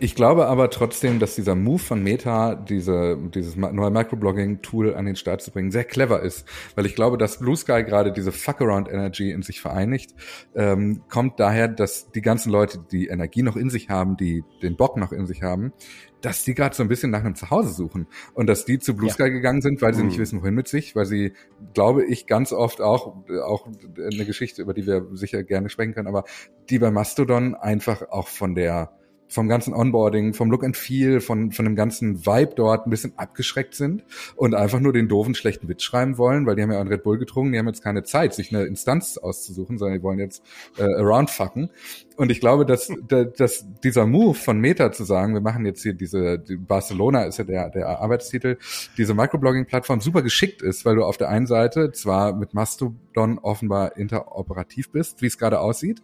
Ich glaube aber trotzdem, dass dieser Move von Meta, diese, dieses neue Microblogging-Tool an den Start zu bringen, sehr clever ist. Weil ich glaube, dass Blue Sky gerade diese Fuck-Around-Energy in sich vereinigt, ähm, kommt daher, dass die ganzen Leute, die Energie noch in sich haben, die den Bock noch in sich haben, dass die gerade so ein bisschen nach einem Zuhause suchen und dass die zu Blue Sky gegangen sind, weil sie mhm. nicht wissen, wohin mit sich, weil sie, glaube ich, ganz oft auch, auch eine Geschichte, über die wir sicher gerne sprechen können, aber die bei Mastodon einfach auch von der vom ganzen Onboarding, vom Look and Feel, von, von dem ganzen Vibe dort ein bisschen abgeschreckt sind und einfach nur den doofen, schlechten Witz schreiben wollen, weil die haben ja einen Red Bull getrunken, die haben jetzt keine Zeit, sich eine Instanz auszusuchen, sondern die wollen jetzt äh, around fucken. Und ich glaube, dass, dass dieser Move von Meta zu sagen, wir machen jetzt hier diese, die Barcelona ist ja der, der Arbeitstitel, diese Microblogging-Plattform super geschickt ist, weil du auf der einen Seite zwar mit Mastodon offenbar interoperativ bist, wie es gerade aussieht,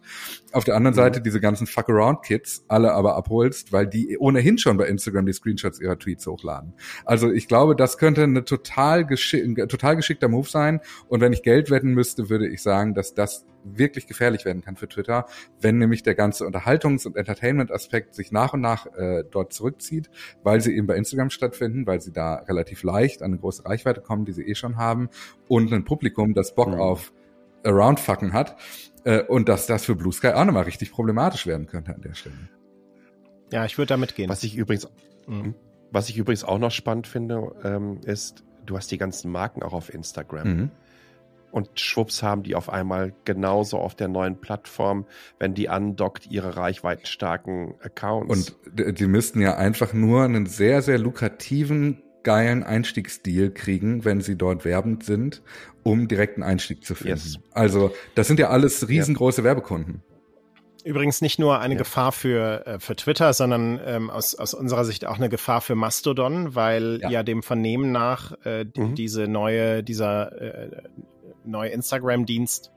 auf der anderen mhm. Seite diese ganzen Fuck-Around-Kits alle aber abholst, weil die ohnehin schon bei Instagram die Screenshots ihrer Tweets hochladen. Also ich glaube, das könnte eine total, geschick, ein total geschickter Move sein. Und wenn ich Geld wetten müsste, würde ich sagen, dass das wirklich gefährlich werden kann für Twitter, wenn nämlich der ganze Unterhaltungs- und Entertainment-Aspekt sich nach und nach äh, dort zurückzieht, weil sie eben bei Instagram stattfinden, weil sie da relativ leicht an eine große Reichweite kommen, die sie eh schon haben, und ein Publikum, das Bock mhm. auf Around-Fucken hat. Äh, und dass das für Blue Sky auch nochmal richtig problematisch werden könnte an der Stelle. Ja, ich würde damit gehen. Was ich übrigens, mhm. was ich übrigens auch noch spannend finde, ähm, ist, du hast die ganzen Marken auch auf Instagram. Mhm. Und schwupps haben die auf einmal genauso auf der neuen Plattform, wenn die andockt, ihre reichweitenstarken Accounts. Und die müssten ja einfach nur einen sehr, sehr lukrativen, geilen Einstiegsdeal kriegen, wenn sie dort werbend sind, um direkten Einstieg zu finden. Yes. Also, das sind ja alles riesengroße ja. Werbekunden. Übrigens nicht nur eine ja. Gefahr für, äh, für Twitter, sondern ähm, aus, aus unserer Sicht auch eine Gefahr für Mastodon, weil ja, ja dem Vernehmen nach äh, mhm. diese neue, dieser äh, neue Instagram-Dienst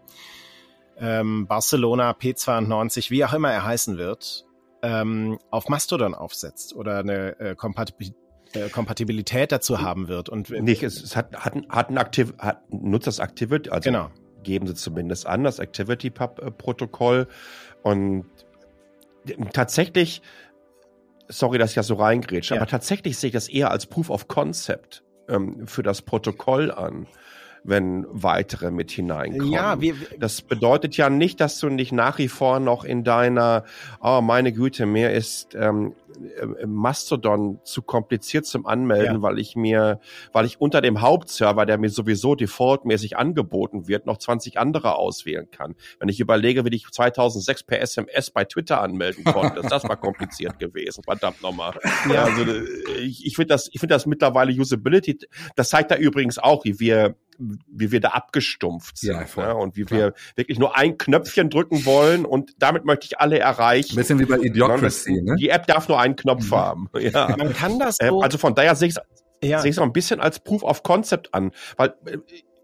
ähm, Barcelona P92, wie auch immer er heißen wird, ähm, auf Mastodon aufsetzt oder eine äh, Kompatibilität äh, Kompatibilität dazu haben wird. Und nicht, es, es hat, hat, hat ein Aktiv, hat, nutzt das Activity, also genau. geben sie zumindest an, das Activity Pub äh, und tatsächlich, sorry, dass ich ja so reingrätsche, ja. aber tatsächlich sehe ich das eher als Proof of Concept ähm, für das Protokoll an wenn weitere mit hineinkommen. Ja, wir, das bedeutet ja nicht, dass du nicht nach wie vor noch in deiner, oh meine Güte, mir ist ähm, äh, Mastodon zu kompliziert zum Anmelden, ja. weil ich mir, weil ich unter dem Hauptserver, der mir sowieso defaultmäßig angeboten wird, noch 20 andere auswählen kann. Wenn ich überlege, wie ich 2006 per SMS bei Twitter anmelden konnte, das war kompliziert gewesen. Verdammt nochmal. Ja. Also ich, ich finde das, ich finde das mittlerweile Usability. Das zeigt da übrigens auch, wie wir wie wir da abgestumpft sind ja, ne? und wie Klar. wir wirklich nur ein Knöpfchen drücken wollen und damit möchte ich alle erreichen. Ein bisschen wie bei Idiocracy, ne? Die App darf nur einen Knopf mhm. haben. Ja. Man kann das so. Also von daher sehe ich es ja. es auch ein bisschen als Proof of Concept an, weil äh,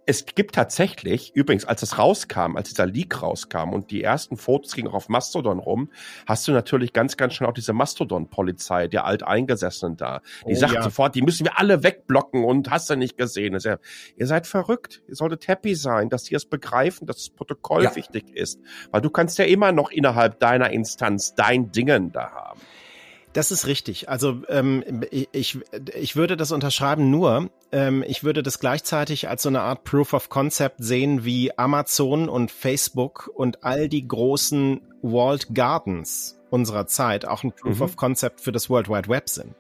es gibt tatsächlich, übrigens, als es rauskam, als dieser Leak rauskam und die ersten Fotos gingen auch auf Mastodon rum, hast du natürlich ganz, ganz schnell auch diese Mastodon-Polizei, der Alteingesessenen da. Die oh, sagt ja. sofort, die müssen wir alle wegblocken und hast du nicht gesehen. Ja, ihr seid verrückt. Ihr solltet happy sein, dass sie es begreifen, dass das Protokoll ja. wichtig ist. Weil du kannst ja immer noch innerhalb deiner Instanz dein Dingen da haben. Das ist richtig. Also ähm, ich, ich würde das unterschreiben nur, ähm, ich würde das gleichzeitig als so eine Art Proof of Concept sehen, wie Amazon und Facebook und all die großen Walled Gardens unserer Zeit auch ein Proof mhm. of Concept für das World Wide Web sind.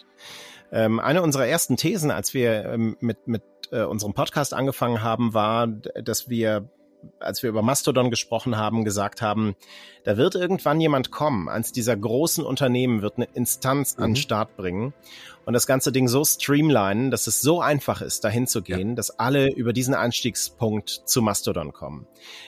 Ähm, eine unserer ersten Thesen, als wir ähm, mit, mit äh, unserem Podcast angefangen haben, war, dass wir als wir über Mastodon gesprochen haben, gesagt haben, da wird irgendwann jemand kommen, eins dieser großen Unternehmen wird eine Instanz mhm. an den Start bringen und das ganze Ding so streamlinen, dass es so einfach ist, dahin zu gehen, ja. dass alle über diesen Einstiegspunkt zu Mastodon kommen.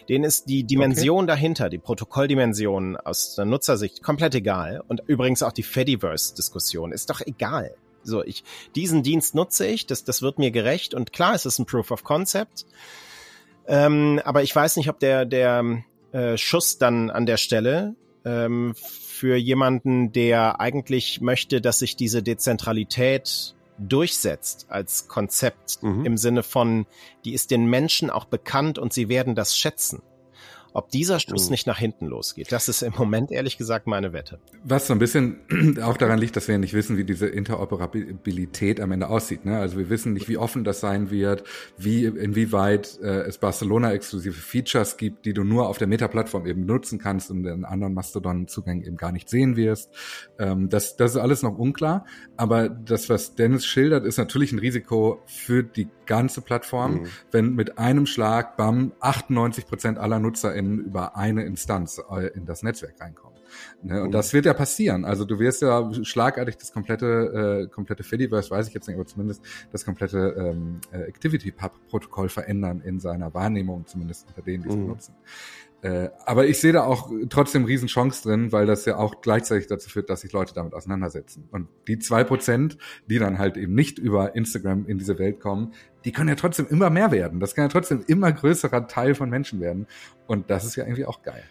Denen ist die Dimension okay. dahinter, die Protokolldimension aus der Nutzersicht komplett egal und übrigens auch die Fediverse-Diskussion ist doch egal. So, ich, diesen Dienst nutze ich, das, das wird mir gerecht und klar, es ist ein Proof of Concept. Ähm, aber ich weiß nicht, ob der, der äh, Schuss dann an der Stelle ähm, für jemanden, der eigentlich möchte, dass sich diese Dezentralität durchsetzt als Konzept mhm. im Sinne von, die ist den Menschen auch bekannt und sie werden das schätzen ob dieser Schuss nicht nach hinten losgeht. Das ist im Moment ehrlich gesagt meine Wette. Was so ein bisschen auch daran liegt, dass wir nicht wissen, wie diese Interoperabilität am Ende aussieht. Ne? Also wir wissen nicht, wie offen das sein wird, wie inwieweit äh, es Barcelona-exklusive Features gibt, die du nur auf der Meta-Plattform eben nutzen kannst und in anderen Mastodon-Zugängen eben gar nicht sehen wirst. Ähm, das, das ist alles noch unklar. Aber das, was Dennis schildert, ist natürlich ein Risiko für die ganze Plattform, mhm. wenn mit einem Schlag, bam, 98 Prozent aller NutzerInnen über eine Instanz äh, in das Netzwerk reinkommen. Ne? Und das wird ja passieren. Also du wirst ja schlagartig das komplette, äh, komplette Fediverse, weiß ich jetzt nicht, aber zumindest das komplette ähm, äh, Activity-Pub-Protokoll verändern in seiner Wahrnehmung, zumindest unter denen, die es mhm. benutzen. Äh, aber ich sehe da auch trotzdem riesen Chance drin, weil das ja auch gleichzeitig dazu führt, dass sich Leute damit auseinandersetzen. Und die zwei Prozent, die dann halt eben nicht über Instagram in diese Welt kommen, die können ja trotzdem immer mehr werden. Das kann ja trotzdem immer größerer Teil von Menschen werden. Und das ist ja irgendwie auch geil.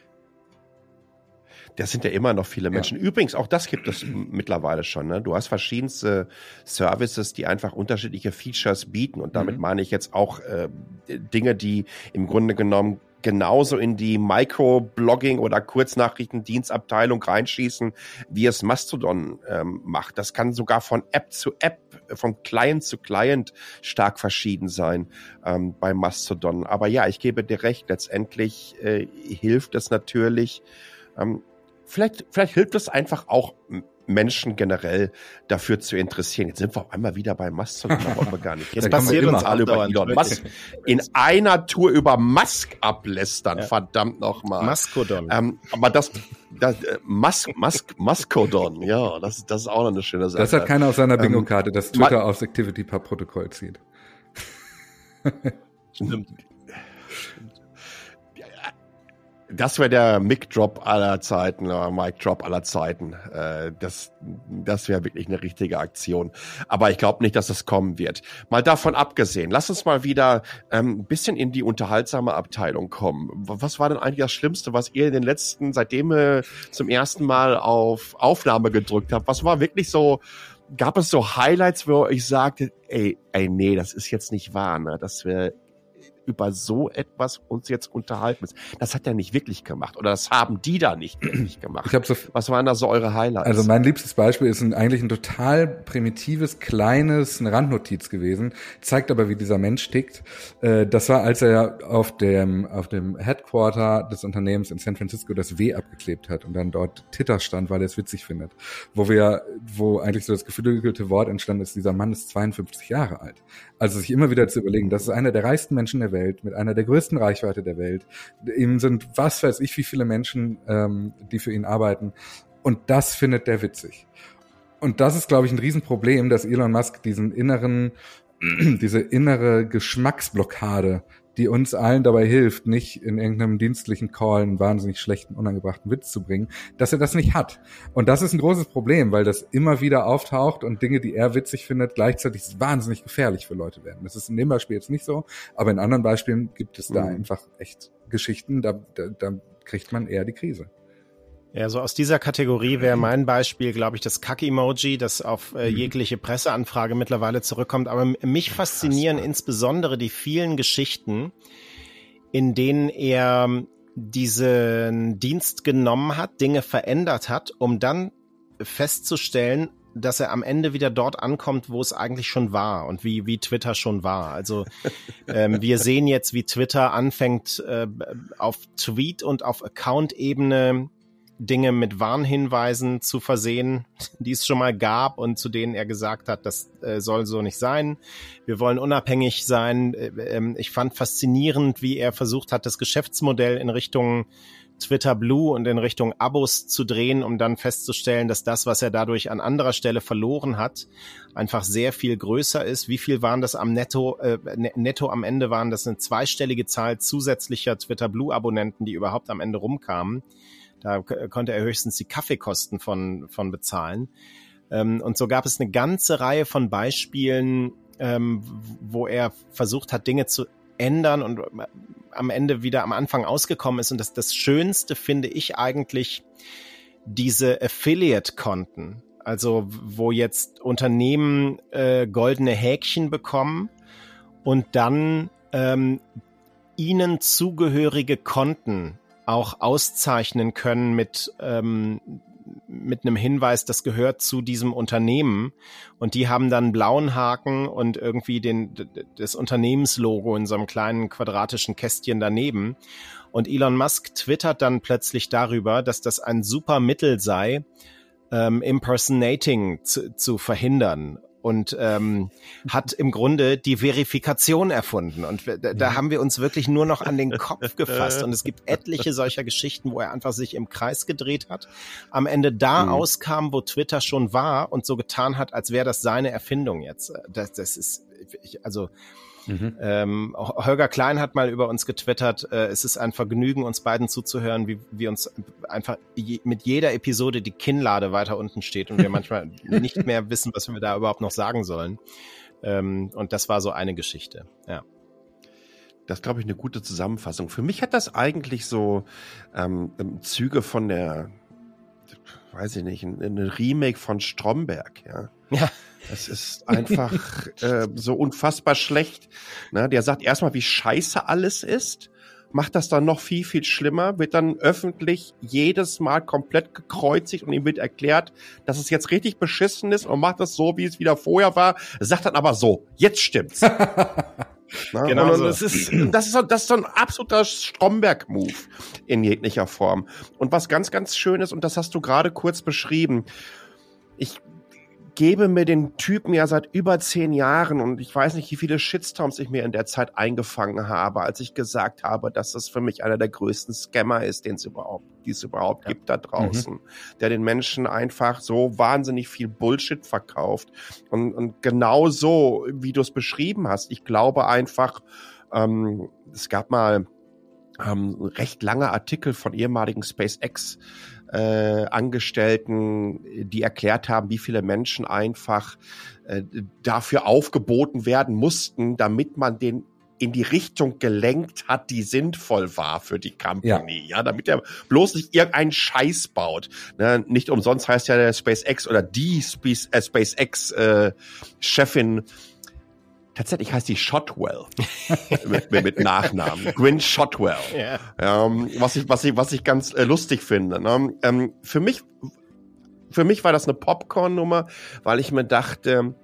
Das sind ja immer noch viele Menschen. Ja. Übrigens, auch das gibt es mittlerweile schon. Ne? Du hast verschiedenste Services, die einfach unterschiedliche Features bieten. Und damit mhm. meine ich jetzt auch äh, Dinge, die im Grunde genommen genauso in die Microblogging oder Kurznachrichtendienstabteilung reinschießen, wie es Mastodon ähm, macht. Das kann sogar von App zu App, von Client zu Client stark verschieden sein ähm, bei Mastodon. Aber ja, ich gebe dir recht, letztendlich äh, hilft es natürlich. Ähm, vielleicht, vielleicht hilft es einfach auch Menschen generell dafür zu interessieren. Jetzt sind wir auf einmal wieder bei da wollen wir gar nicht. Jetzt passiert uns alle über Elon Musk. In einer Tour über Musk ablästern, ja. verdammt nochmal. Maskodon. Ähm, aber das, das äh, Musk, Musk, Maskodon, ja, das, das ist auch noch eine schöne Sache. Das hat keiner auf seiner ähm, Bingo-Karte, dass Twitter aufs Activity per Protokoll zieht. Stimmt. Das wäre der Mic-Drop aller Zeiten, oder Mic-Drop aller Zeiten. Äh, das das wäre wirklich eine richtige Aktion. Aber ich glaube nicht, dass das kommen wird. Mal davon abgesehen, lass uns mal wieder ähm, ein bisschen in die unterhaltsame Abteilung kommen. Was war denn eigentlich das Schlimmste, was ihr in den letzten, seitdem ihr zum ersten Mal auf Aufnahme gedrückt habt? Was war wirklich so, gab es so Highlights, wo ich sagte, ey, ey, nee, das ist jetzt nicht wahr, ne? Das wäre über so etwas uns jetzt unterhalten Das hat er nicht wirklich gemacht oder das haben die da nicht wirklich gemacht. Ich hab so, Was waren da so eure Highlights? Also mein liebstes Beispiel ist ein, eigentlich ein total primitives, kleines, eine Randnotiz gewesen, zeigt aber, wie dieser Mensch tickt. Äh, das war, als er auf dem, auf dem Headquarter des Unternehmens in San Francisco das W abgeklebt hat und dann dort Titter stand, weil er es witzig findet. Wo wir, wo eigentlich so das geflügelte Wort entstanden ist, dieser Mann ist 52 Jahre alt. Also sich immer wieder zu überlegen, das ist einer der reichsten Menschen der Welt, mit einer der größten Reichweite der Welt. Ihm sind was weiß ich wie viele Menschen, ähm, die für ihn arbeiten. Und das findet der witzig. Und das ist, glaube ich, ein Riesenproblem, dass Elon Musk diesen inneren, diese innere Geschmacksblockade die uns allen dabei hilft, nicht in irgendeinem dienstlichen Call einen wahnsinnig schlechten, unangebrachten Witz zu bringen, dass er das nicht hat. Und das ist ein großes Problem, weil das immer wieder auftaucht und Dinge, die er witzig findet, gleichzeitig wahnsinnig gefährlich für Leute werden. Das ist in dem Beispiel jetzt nicht so, aber in anderen Beispielen gibt es da mhm. einfach echt Geschichten, da, da, da kriegt man eher die Krise. Ja, so aus dieser Kategorie wäre mein Beispiel, glaube ich, das Kack-Emoji, das auf äh, mhm. jegliche Presseanfrage mittlerweile zurückkommt. Aber mich faszinieren Krass, insbesondere die vielen Geschichten, in denen er diesen Dienst genommen hat, Dinge verändert hat, um dann festzustellen, dass er am Ende wieder dort ankommt, wo es eigentlich schon war und wie, wie Twitter schon war. Also ähm, wir sehen jetzt, wie Twitter anfängt, äh, auf Tweet- und auf Account-Ebene Dinge mit Warnhinweisen zu versehen, die es schon mal gab und zu denen er gesagt hat, das äh, soll so nicht sein. Wir wollen unabhängig sein. Äh, äh, ich fand faszinierend, wie er versucht hat, das Geschäftsmodell in Richtung Twitter Blue und in Richtung Abos zu drehen, um dann festzustellen, dass das, was er dadurch an anderer Stelle verloren hat, einfach sehr viel größer ist. Wie viel waren das am Netto? Äh, ne-, netto am Ende waren das eine zweistellige Zahl zusätzlicher Twitter Blue Abonnenten, die überhaupt am Ende rumkamen. Da konnte er höchstens die Kaffeekosten von, von bezahlen. Ähm, und so gab es eine ganze Reihe von Beispielen, ähm, wo er versucht hat, Dinge zu ändern und äh, am Ende wieder am Anfang ausgekommen ist. Und das, das Schönste finde ich eigentlich diese Affiliate-Konten. Also wo jetzt Unternehmen äh, goldene Häkchen bekommen und dann ähm, ihnen zugehörige Konten auch auszeichnen können mit, ähm, mit einem Hinweis, das gehört zu diesem Unternehmen. Und die haben dann einen blauen Haken und irgendwie den, das Unternehmenslogo in so einem kleinen quadratischen Kästchen daneben. Und Elon Musk twittert dann plötzlich darüber, dass das ein super Mittel sei, ähm, Impersonating zu, zu verhindern und ähm, hat im Grunde die Verifikation erfunden. Und da, da haben wir uns wirklich nur noch an den Kopf gefasst. Und es gibt etliche solcher Geschichten, wo er einfach sich im Kreis gedreht hat, am Ende da mhm. auskam, wo Twitter schon war und so getan hat, als wäre das seine Erfindung jetzt. Das, das ist, also Mhm. Ähm, Holger Klein hat mal über uns getwittert, äh, es ist ein Vergnügen, uns beiden zuzuhören, wie wir uns einfach je, mit jeder Episode die Kinnlade weiter unten steht und wir manchmal nicht mehr wissen, was wir da überhaupt noch sagen sollen. Ähm, und das war so eine Geschichte, ja. Das glaube ich eine gute Zusammenfassung. Für mich hat das eigentlich so ähm, Züge von der, weiß ich nicht, ein, ein Remake von Stromberg, ja. Ja. Das ist einfach äh, so unfassbar schlecht. Ne? Der sagt erstmal, wie scheiße alles ist. macht das dann noch viel, viel schlimmer, wird dann öffentlich jedes Mal komplett gekreuzigt und ihm wird erklärt, dass es jetzt richtig beschissen ist und macht das so, wie es wieder vorher war, sagt dann aber so, jetzt stimmt's. Na, genau. So. das, ist, das, ist, das ist so ein absoluter Stromberg-Move in jeglicher Form. Und was ganz, ganz schön ist, und das hast du gerade kurz beschrieben, ich gebe mir den Typen ja seit über zehn Jahren und ich weiß nicht, wie viele Shitstorms ich mir in der Zeit eingefangen habe, als ich gesagt habe, dass das für mich einer der größten Scammer ist, den es überhaupt, die es überhaupt ja. gibt da draußen, mhm. der den Menschen einfach so wahnsinnig viel Bullshit verkauft. Und, und genau so, wie du es beschrieben hast, ich glaube einfach, ähm, es gab mal ähm, recht lange Artikel von ehemaligen SpaceX äh, Angestellten, die erklärt haben, wie viele Menschen einfach äh, dafür aufgeboten werden mussten, damit man den in die Richtung gelenkt hat, die sinnvoll war für die Company. Ja, ja damit er bloß nicht irgendeinen Scheiß baut. Ne, nicht umsonst heißt ja der SpaceX oder die Space, äh, SpaceX äh, Chefin Tatsächlich heißt die Shotwell mit, mit, Nachnamen. Gwyn Shotwell. Yeah. Ähm, was ich, was ich, was ich ganz äh, lustig finde. Ne? Ähm, für mich, für mich war das eine Popcorn-Nummer, weil ich mir dachte,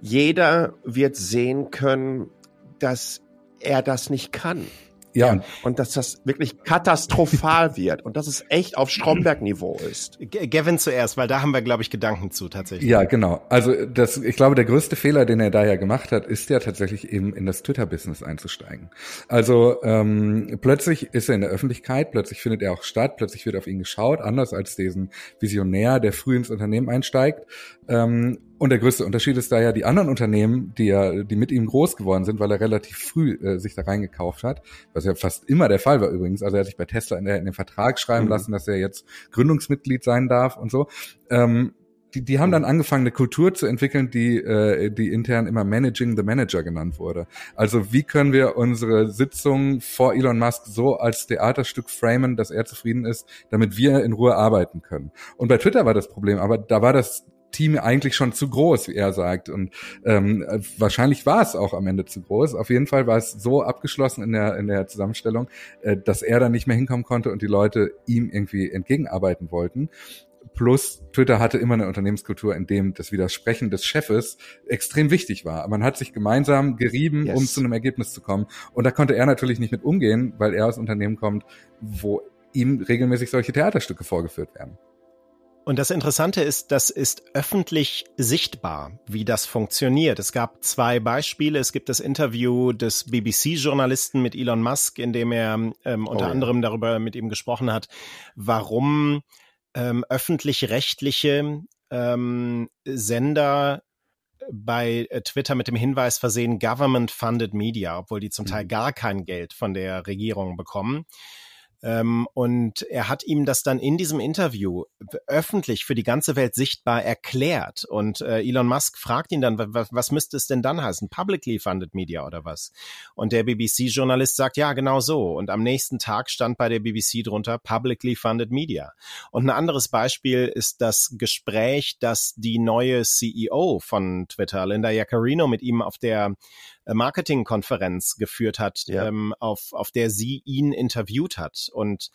jeder wird sehen können, dass er das nicht kann. Ja. Und, und dass das wirklich katastrophal wird und dass es echt auf Stromberg-Niveau ist. Gavin zuerst, weil da haben wir, glaube ich, Gedanken zu tatsächlich. Ja, genau. Also das, ich glaube, der größte Fehler, den er da ja gemacht hat, ist ja tatsächlich eben in das Twitter-Business einzusteigen. Also ähm, plötzlich ist er in der Öffentlichkeit, plötzlich findet er auch statt, plötzlich wird auf ihn geschaut, anders als diesen Visionär, der früh ins Unternehmen einsteigt. Ähm, und der größte Unterschied ist da ja die anderen Unternehmen, die ja, die mit ihm groß geworden sind, weil er relativ früh äh, sich da reingekauft hat, was ja fast immer der Fall war übrigens. Also er hat sich bei Tesla in, der, in den Vertrag schreiben mhm. lassen, dass er jetzt Gründungsmitglied sein darf und so. Ähm, die, die haben dann angefangen, eine Kultur zu entwickeln, die, äh, die intern immer Managing the Manager genannt wurde. Also wie können wir unsere Sitzung vor Elon Musk so als Theaterstück framen, dass er zufrieden ist, damit wir in Ruhe arbeiten können. Und bei Twitter war das Problem, aber da war das Team eigentlich schon zu groß, wie er sagt. Und ähm, wahrscheinlich war es auch am Ende zu groß. Auf jeden Fall war es so abgeschlossen in der, in der Zusammenstellung, äh, dass er dann nicht mehr hinkommen konnte und die Leute ihm irgendwie entgegenarbeiten wollten. Plus Twitter hatte immer eine Unternehmenskultur, in dem das Widersprechen des Chefes extrem wichtig war. Man hat sich gemeinsam gerieben, yes. um zu einem Ergebnis zu kommen. Und da konnte er natürlich nicht mit umgehen, weil er aus Unternehmen kommt, wo ihm regelmäßig solche Theaterstücke vorgeführt werden. Und das Interessante ist, das ist öffentlich sichtbar, wie das funktioniert. Es gab zwei Beispiele. Es gibt das Interview des BBC-Journalisten mit Elon Musk, in dem er ähm, unter oh, anderem darüber mit ihm gesprochen hat, warum ähm, öffentlich-rechtliche ähm, Sender bei äh, Twitter mit dem Hinweis versehen Government-Funded Media, obwohl die zum Teil mhm. gar kein Geld von der Regierung bekommen. Ähm, und er hat ihm das dann in diesem Interview öffentlich für die ganze Welt sichtbar erklärt. Und äh, Elon Musk fragt ihn dann, was, müsste es denn dann heißen? Publicly funded Media oder was? Und der BBC-Journalist sagt, ja, genau so. Und am nächsten Tag stand bei der BBC drunter Publicly funded Media. Und ein anderes Beispiel ist das Gespräch, das die neue CEO von Twitter, Linda Yaccarino, mit ihm auf der Marketingkonferenz geführt hat, ja. ähm, auf, auf der sie ihn interviewt hat. Und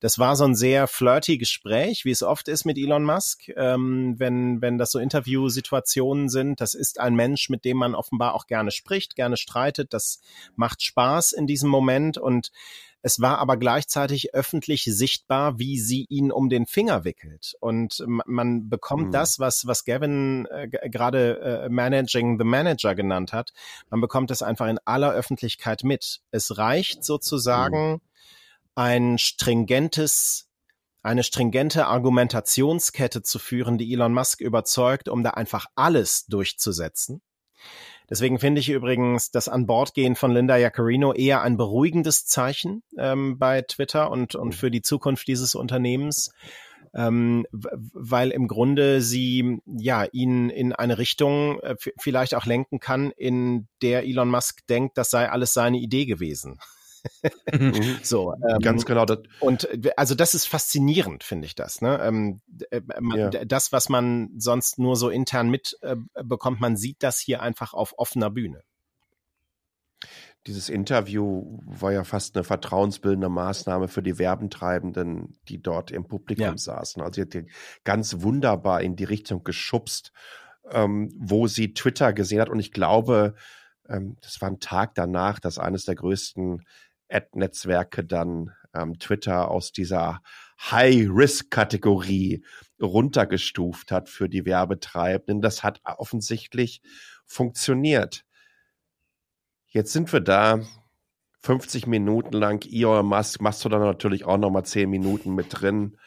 das war so ein sehr flirty Gespräch, wie es oft ist mit Elon Musk, ähm, wenn, wenn das so Interviewsituationen sind. Das ist ein Mensch, mit dem man offenbar auch gerne spricht, gerne streitet. Das macht Spaß in diesem Moment und es war aber gleichzeitig öffentlich sichtbar, wie sie ihn um den Finger wickelt. Und man bekommt mhm. das, was, was Gavin äh, gerade äh, Managing the Manager genannt hat, man bekommt es einfach in aller Öffentlichkeit mit. Es reicht sozusagen mhm. ein stringentes eine stringente Argumentationskette zu führen, die Elon Musk überzeugt, um da einfach alles durchzusetzen. Deswegen finde ich übrigens das An Bord gehen von Linda Jaccarino eher ein beruhigendes Zeichen ähm, bei Twitter und, und mhm. für die Zukunft dieses Unternehmens. Ähm, weil im Grunde sie ja ihn in eine Richtung äh, vielleicht auch lenken kann, in der Elon Musk denkt, das sei alles seine Idee gewesen. Mhm. so, ähm, ganz genau. Das. Und äh, also das ist faszinierend, finde ich das. Ne? Ähm, äh, ja. Das, was man sonst nur so intern mitbekommt, äh, man sieht das hier einfach auf offener Bühne. dieses Interview war ja fast eine vertrauensbildende Maßnahme für die Werbentreibenden, die dort im Publikum ja. saßen. Also sie hat die ganz wunderbar in die Richtung geschubst, ähm, wo sie Twitter gesehen hat. Und ich glaube, ähm, das war ein Tag danach, dass eines der größten Ad-Netzwerke dann ähm, Twitter aus dieser High-Risk-Kategorie runtergestuft hat für die Werbetreibenden. Das hat offensichtlich funktioniert. Jetzt sind wir da, 50 Minuten lang, Elon Musk, machst du dann natürlich auch nochmal 10 Minuten mit drin.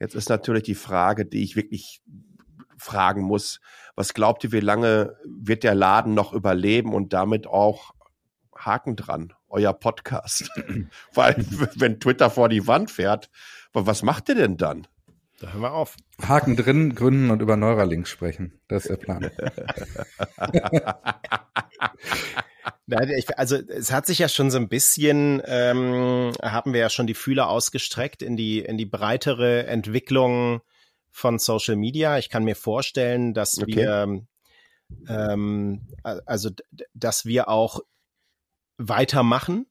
Jetzt ist natürlich die Frage, die ich wirklich fragen muss, was glaubt ihr, wie lange wird der Laden noch überleben und damit auch Haken dran, euer Podcast? Weil wenn Twitter vor die Wand fährt, was macht ihr denn dann? Da hören wir auf. Haken drin, gründen und über Neuralink sprechen. Das ist der Plan. Also es hat sich ja schon so ein bisschen, ähm, haben wir ja schon die Fühler ausgestreckt in die, in die breitere Entwicklung von Social Media. Ich kann mir vorstellen, dass okay. wir, ähm, also dass wir auch weitermachen.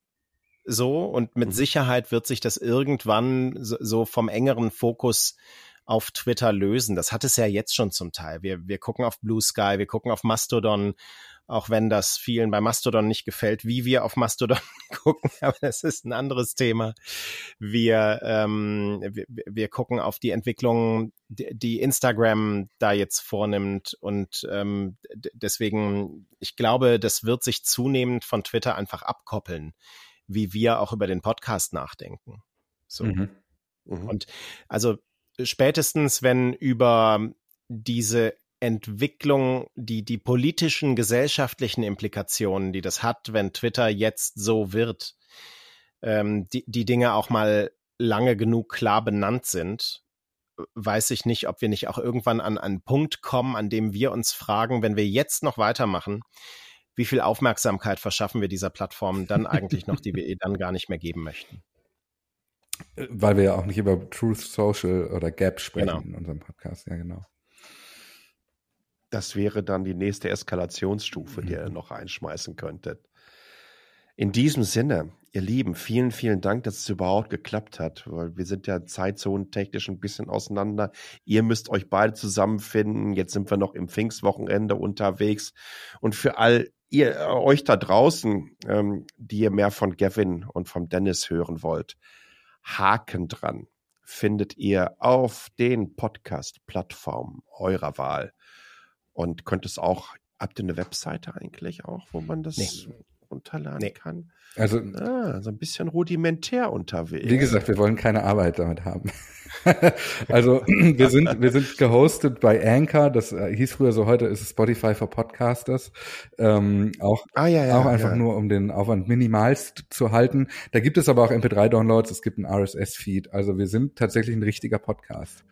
So, und mit mhm. Sicherheit wird sich das irgendwann so, so vom engeren Fokus auf Twitter lösen. Das hat es ja jetzt schon zum Teil. Wir, wir gucken auf Blue Sky, wir gucken auf Mastodon auch wenn das vielen bei Mastodon nicht gefällt, wie wir auf Mastodon gucken, aber das ist ein anderes Thema. Wir, ähm, wir, wir gucken auf die Entwicklung, die Instagram da jetzt vornimmt und ähm, deswegen, ich glaube, das wird sich zunehmend von Twitter einfach abkoppeln, wie wir auch über den Podcast nachdenken. So. Mhm. Mhm. Und also spätestens, wenn über diese Entwicklung, die, die politischen, gesellschaftlichen Implikationen, die das hat, wenn Twitter jetzt so wird, ähm, die, die Dinge auch mal lange genug klar benannt sind, weiß ich nicht, ob wir nicht auch irgendwann an einen Punkt kommen, an dem wir uns fragen, wenn wir jetzt noch weitermachen, wie viel Aufmerksamkeit verschaffen wir dieser Plattform dann eigentlich noch, die wir ihr dann gar nicht mehr geben möchten. Weil wir ja auch nicht über Truth Social oder Gap sprechen genau. in unserem Podcast, ja genau. Das wäre dann die nächste Eskalationsstufe, die ihr mhm. noch einschmeißen könntet. In diesem Sinne, ihr Lieben, vielen, vielen Dank, dass es überhaupt geklappt hat, weil wir sind ja zeitzonentechnisch ein bisschen auseinander. Ihr müsst euch beide zusammenfinden. Jetzt sind wir noch im Pfingstwochenende unterwegs. Und für all ihr, euch da draußen, ähm, die ihr mehr von Gavin und vom Dennis hören wollt, Haken dran findet ihr auf den Podcast-Plattformen eurer Wahl. Und könnt es auch, habt ihr eine Webseite eigentlich auch, wo man das nee. Runterladen nee. kann? Also ah, so ein bisschen rudimentär unterwegs. Wie gesagt, wir wollen keine Arbeit damit haben. also wir sind wir sind gehostet bei Anchor, das äh, hieß früher so, heute ist es Spotify for Podcasters. Ähm, auch ah, ja, ja, auch einfach ja. nur um den Aufwand minimalst zu halten. Da gibt es aber auch MP3-Downloads, es gibt einen RSS-Feed. Also wir sind tatsächlich ein richtiger Podcast.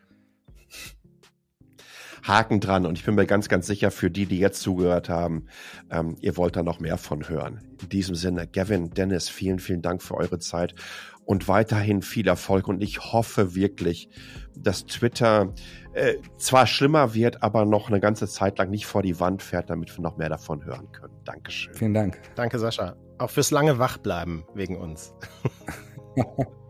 Haken dran. Und ich bin mir ganz, ganz sicher, für die, die jetzt zugehört haben, ähm, ihr wollt da noch mehr von hören. In diesem Sinne, Gavin, Dennis, vielen, vielen Dank für eure Zeit und weiterhin viel Erfolg. Und ich hoffe wirklich, dass Twitter äh, zwar schlimmer wird, aber noch eine ganze Zeit lang nicht vor die Wand fährt, damit wir noch mehr davon hören können. Dankeschön. Vielen Dank. Danke, Sascha. Auch fürs lange Wachbleiben wegen uns.